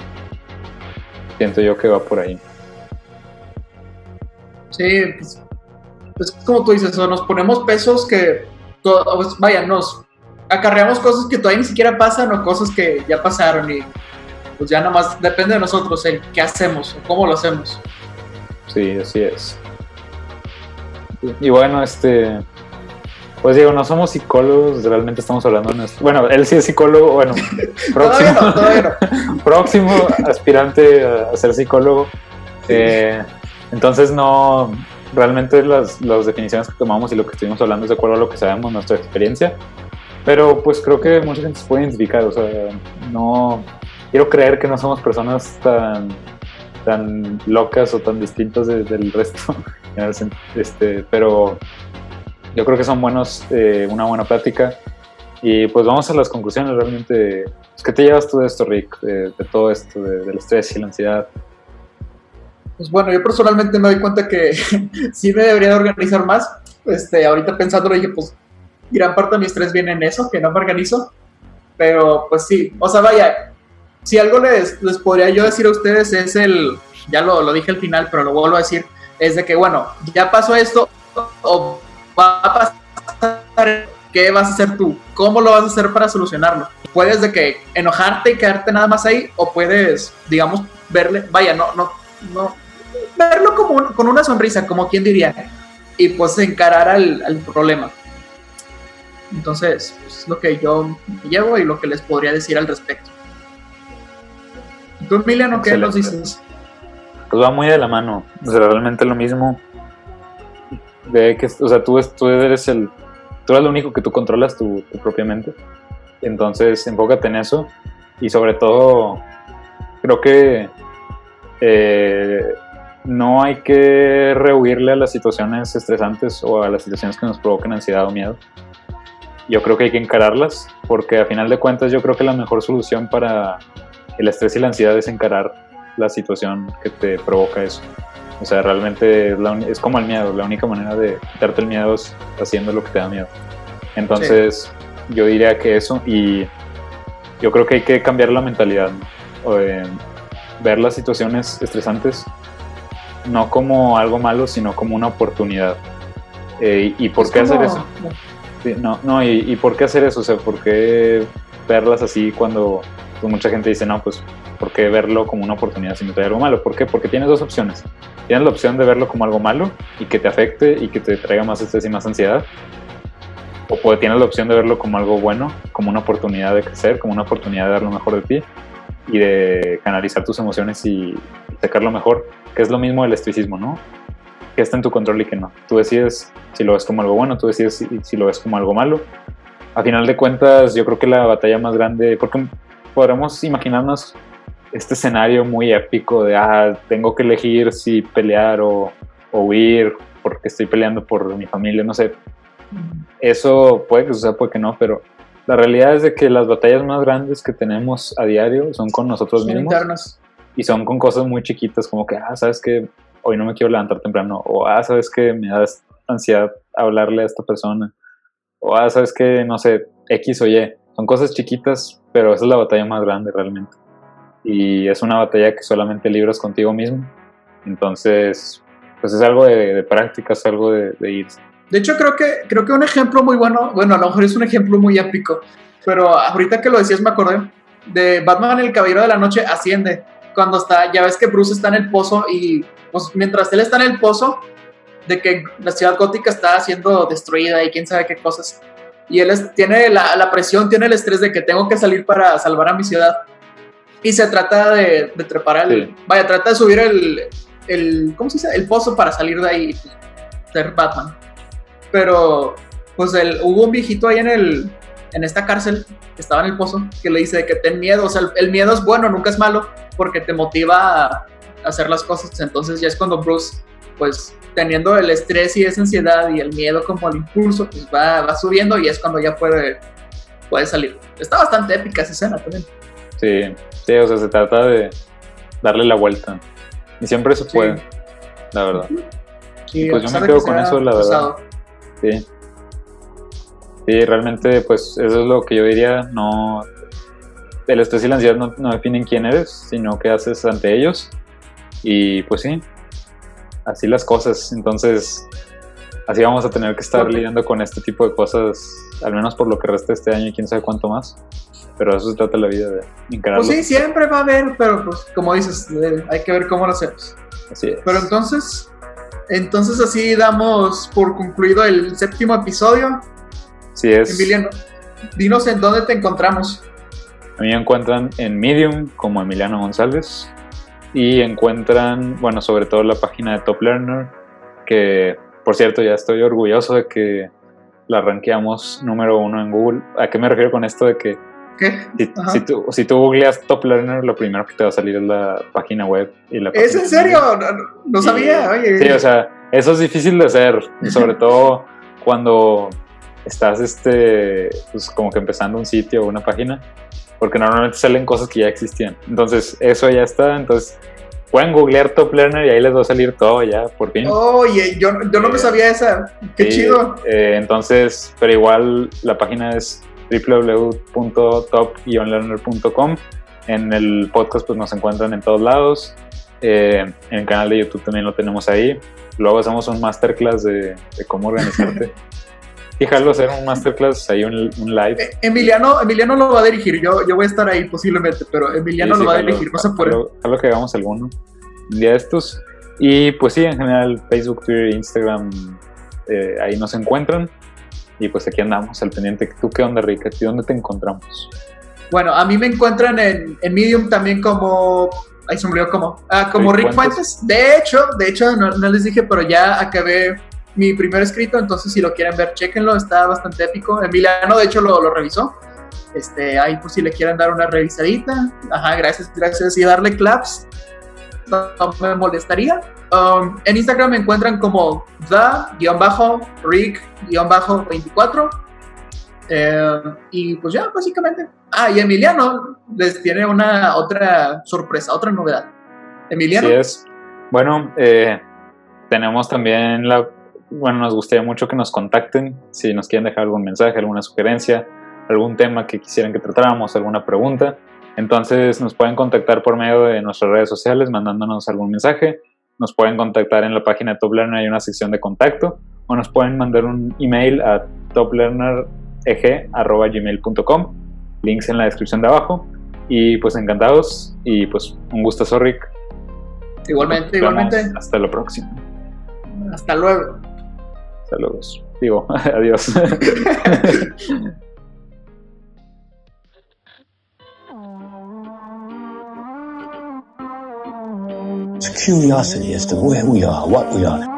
siento yo que va por ahí. Sí, pues, pues como tú dices, o nos ponemos pesos que, pues, vaya, nos acarreamos cosas que todavía ni siquiera pasan o cosas que ya pasaron y pues ya nada más depende de nosotros el qué hacemos o cómo lo hacemos. Sí, así es. Y bueno, este, pues digo, no somos psicólogos, realmente estamos hablando de nuestro... Bueno, él sí es psicólogo, bueno, próximo, no, no. próximo aspirante a ser psicólogo. Eh, entonces no, realmente las, las definiciones que tomamos y lo que estuvimos hablando es de acuerdo a lo que sabemos, nuestra experiencia. Pero pues creo que mucha gente se puede identificar, o sea, no... Quiero creer que no somos personas tan, tan locas o tan distintas de, del resto, este, pero yo creo que son buenos, eh, una buena plática. Y pues vamos a las conclusiones realmente. Pues, ¿Qué te llevas tú de esto, Rick? De, de todo esto, de, del estrés y la ansiedad. Pues bueno, yo personalmente me doy cuenta que sí me debería de organizar más. Este, ahorita pensándolo dije, pues gran parte de mi estrés viene en eso, que no me organizo. Pero pues sí, o sea, vaya, si algo les, les podría yo decir a ustedes es el, ya lo, lo dije al final, pero lo vuelvo a decir, es de que bueno, ya pasó esto, o va a pasar, ¿qué vas a hacer tú? ¿Cómo lo vas a hacer para solucionarlo? Puedes de que enojarte y quedarte nada más ahí, o puedes, digamos, verle, vaya, no, no, no, verlo como un, con una sonrisa, como quien diría, y pues encarar al, al problema. Entonces, pues, es lo que yo llevo y lo que les podría decir al respecto. ¿Tú, Emiliano, qué nos dices? Pues va muy de la mano, o sea, realmente lo mismo. De que, o sea, tú, tú eres el, tú eres lo único que tú controlas tu, tu propia mente. Entonces, enfócate en eso y sobre todo, creo que eh, no hay que rehuirle a las situaciones estresantes o a las situaciones que nos provocan ansiedad o miedo. Yo creo que hay que encararlas porque a final de cuentas yo creo que la mejor solución para el estrés y la ansiedad es encarar la situación que te provoca eso. O sea, realmente es, la, es como el miedo, la única manera de quitarte el miedo es haciendo lo que te da miedo. Entonces, sí. yo diría que eso y yo creo que hay que cambiar la mentalidad. ¿no? Eh, ver las situaciones estresantes no como algo malo, sino como una oportunidad. Eh, ¿Y por es qué como... hacer eso? Sí, no, no y, y, por qué hacer eso? O sea, ¿por qué verlas así cuando pues, mucha gente dice, no, pues, ¿por qué verlo como una oportunidad si no trae algo malo? ¿Por qué? Porque tienes dos opciones. Tienes la opción de verlo como algo malo y que te afecte y que te traiga más estrés y más ansiedad. O puede, tienes la opción de verlo como algo bueno, como una oportunidad de crecer, como una oportunidad de dar lo mejor de ti y de canalizar tus emociones y sacar lo mejor, que es lo mismo del estoicismo, ¿no? Que está en tu control y que no. Tú decides si lo ves como algo bueno, tú decides si, si lo ves como algo malo. A final de cuentas, yo creo que la batalla más grande, porque podremos imaginarnos este escenario muy épico de, ah, tengo que elegir si pelear o, o huir porque estoy peleando por mi familia, no sé. Eso puede que suceda, puede que no, pero la realidad es de que las batallas más grandes que tenemos a diario son con nosotros Son mismos internas. y son con cosas muy chiquitas como que, ah, sabes que hoy no me quiero levantar temprano o, ah, sabes que me da ansiedad hablarle a esta persona o ah, sabes que, no sé, X o Y. Son cosas chiquitas, pero esa es la batalla más grande realmente. Y es una batalla que solamente libras contigo mismo. Entonces, pues es algo de, práctica, es algo de, de ir. De hecho, creo que, creo que un ejemplo muy bueno, bueno, a lo mejor es un ejemplo muy épico, pero ahorita que lo decías me acordé de Batman el Caballero de la Noche asciende. Cuando está, ya ves que Bruce está en el pozo y pues, mientras él está en el pozo, de que la ciudad gótica está siendo destruida y quién sabe qué cosas. Y él tiene la, la, presión, tiene el estrés de que tengo que salir para salvar a mi ciudad. Y se trata de, de trepar al... Vaya, trata de subir el, el... ¿Cómo se dice? El pozo para salir de ahí ser Batman. Pero, pues el, hubo un viejito ahí en, el, en esta cárcel que estaba en el pozo que le dice que ten miedo. O sea, el, el miedo es bueno, nunca es malo, porque te motiva a hacer las cosas. Entonces ya es cuando Bruce, pues teniendo el estrés y esa ansiedad y el miedo como el impulso, pues va, va subiendo y es cuando ya puede, puede salir. Está bastante épica esa escena también. Sí, sí, o sea, se trata de darle la vuelta. Y siempre se puede, la verdad. y pues yo me quedo con eso, la verdad. Sí. Sí, realmente, pues eso es lo que yo diría. No, el estrés y la ansiedad no, no definen quién eres, sino qué haces ante ellos. Y pues sí, así las cosas. Entonces, así vamos a tener que estar lidiando con este tipo de cosas, al menos por lo que resta este año y quién sabe cuánto más. Pero eso se trata la vida de. Pues sí, siempre va a haber, pero pues como dices, hay que ver cómo lo hacemos. Así es. Pero entonces, entonces así damos por concluido el séptimo episodio. Sí es. Emiliano, dinos en dónde te encontramos. A mí me encuentran en Medium como Emiliano González y encuentran, bueno, sobre todo la página de Top Learner, que por cierto ya estoy orgulloso de que la rankeamos número uno en Google. ¿A qué me refiero con esto de que ¿Qué? Si, tú, si tú googleas Top Learner, lo primero que te va a salir es la página web. Y la ¿Es en serio? No, sabía. Sí, o sea, eso es difícil de hacer, sobre todo cuando estás este, pues como que empezando un sitio o una página porque normalmente salen cosas que ya existían. Entonces, eso ya está. Entonces, pueden googlear Top Learner y ahí les va a salir todo ya, por fin. Oye, yo, yo no me eh, sabía esa. Qué chido. Eh, entonces, pero igual la página es www.top-learner.com. En el podcast pues nos encuentran en todos lados. Eh, en el canal de YouTube también lo tenemos ahí. Luego hacemos un masterclass de, de cómo organizarte. Fíjalo hacer un masterclass, ahí un, live. Eh, Emiliano, Emiliano lo va a dirigir, yo, yo voy a estar ahí posiblemente, pero Emiliano lo va a dirigir, no se puede. Ojalá que hagamos alguno, un día de estos. Y pues sí, en general, Facebook, Twitter, Instagram, eh, ahí nos encuentran. Y pues aquí andamos al pendiente. ¿Tú qué onda, Rick? ¿Y dónde te encontramos? Bueno, a mí me encuentran en, en Medium también como ahí se me olvidó como, ah, como Rick, Fuentes. De hecho, de hecho, no, no, les dije, pero ya acabé mi primer escrito, entonces si lo quieren ver, chequenlo, está bastante épico. Emiliano, de hecho, lo, lo revisó. Este, ahí pues si le quieren dar una revisadita, ajá, gracias, gracias, y darle claps, no, me molestaría. Um, en Instagram me encuentran como the-rick-24. Eh, y pues ya, básicamente. Ah, y Emiliano les tiene una otra sorpresa, otra novedad. Emiliano. Sí es. Bueno, eh, tenemos también la bueno, nos gustaría mucho que nos contacten si nos quieren dejar algún mensaje, alguna sugerencia, algún tema que quisieran que tratáramos, alguna pregunta. Entonces nos pueden contactar por medio de nuestras redes sociales mandándonos algún mensaje. Nos pueden contactar en la página de Top Learner, hay una sección de contacto. O nos pueden mandar un email a toplearnereg.gmail.com. Links en la descripción de abajo. Y pues encantados y pues un gusto, Rick. Igualmente, igualmente. Hasta lo próximo. Hasta luego. Saludos. Digo, adiós. It's curiosity as to where we are, what we are,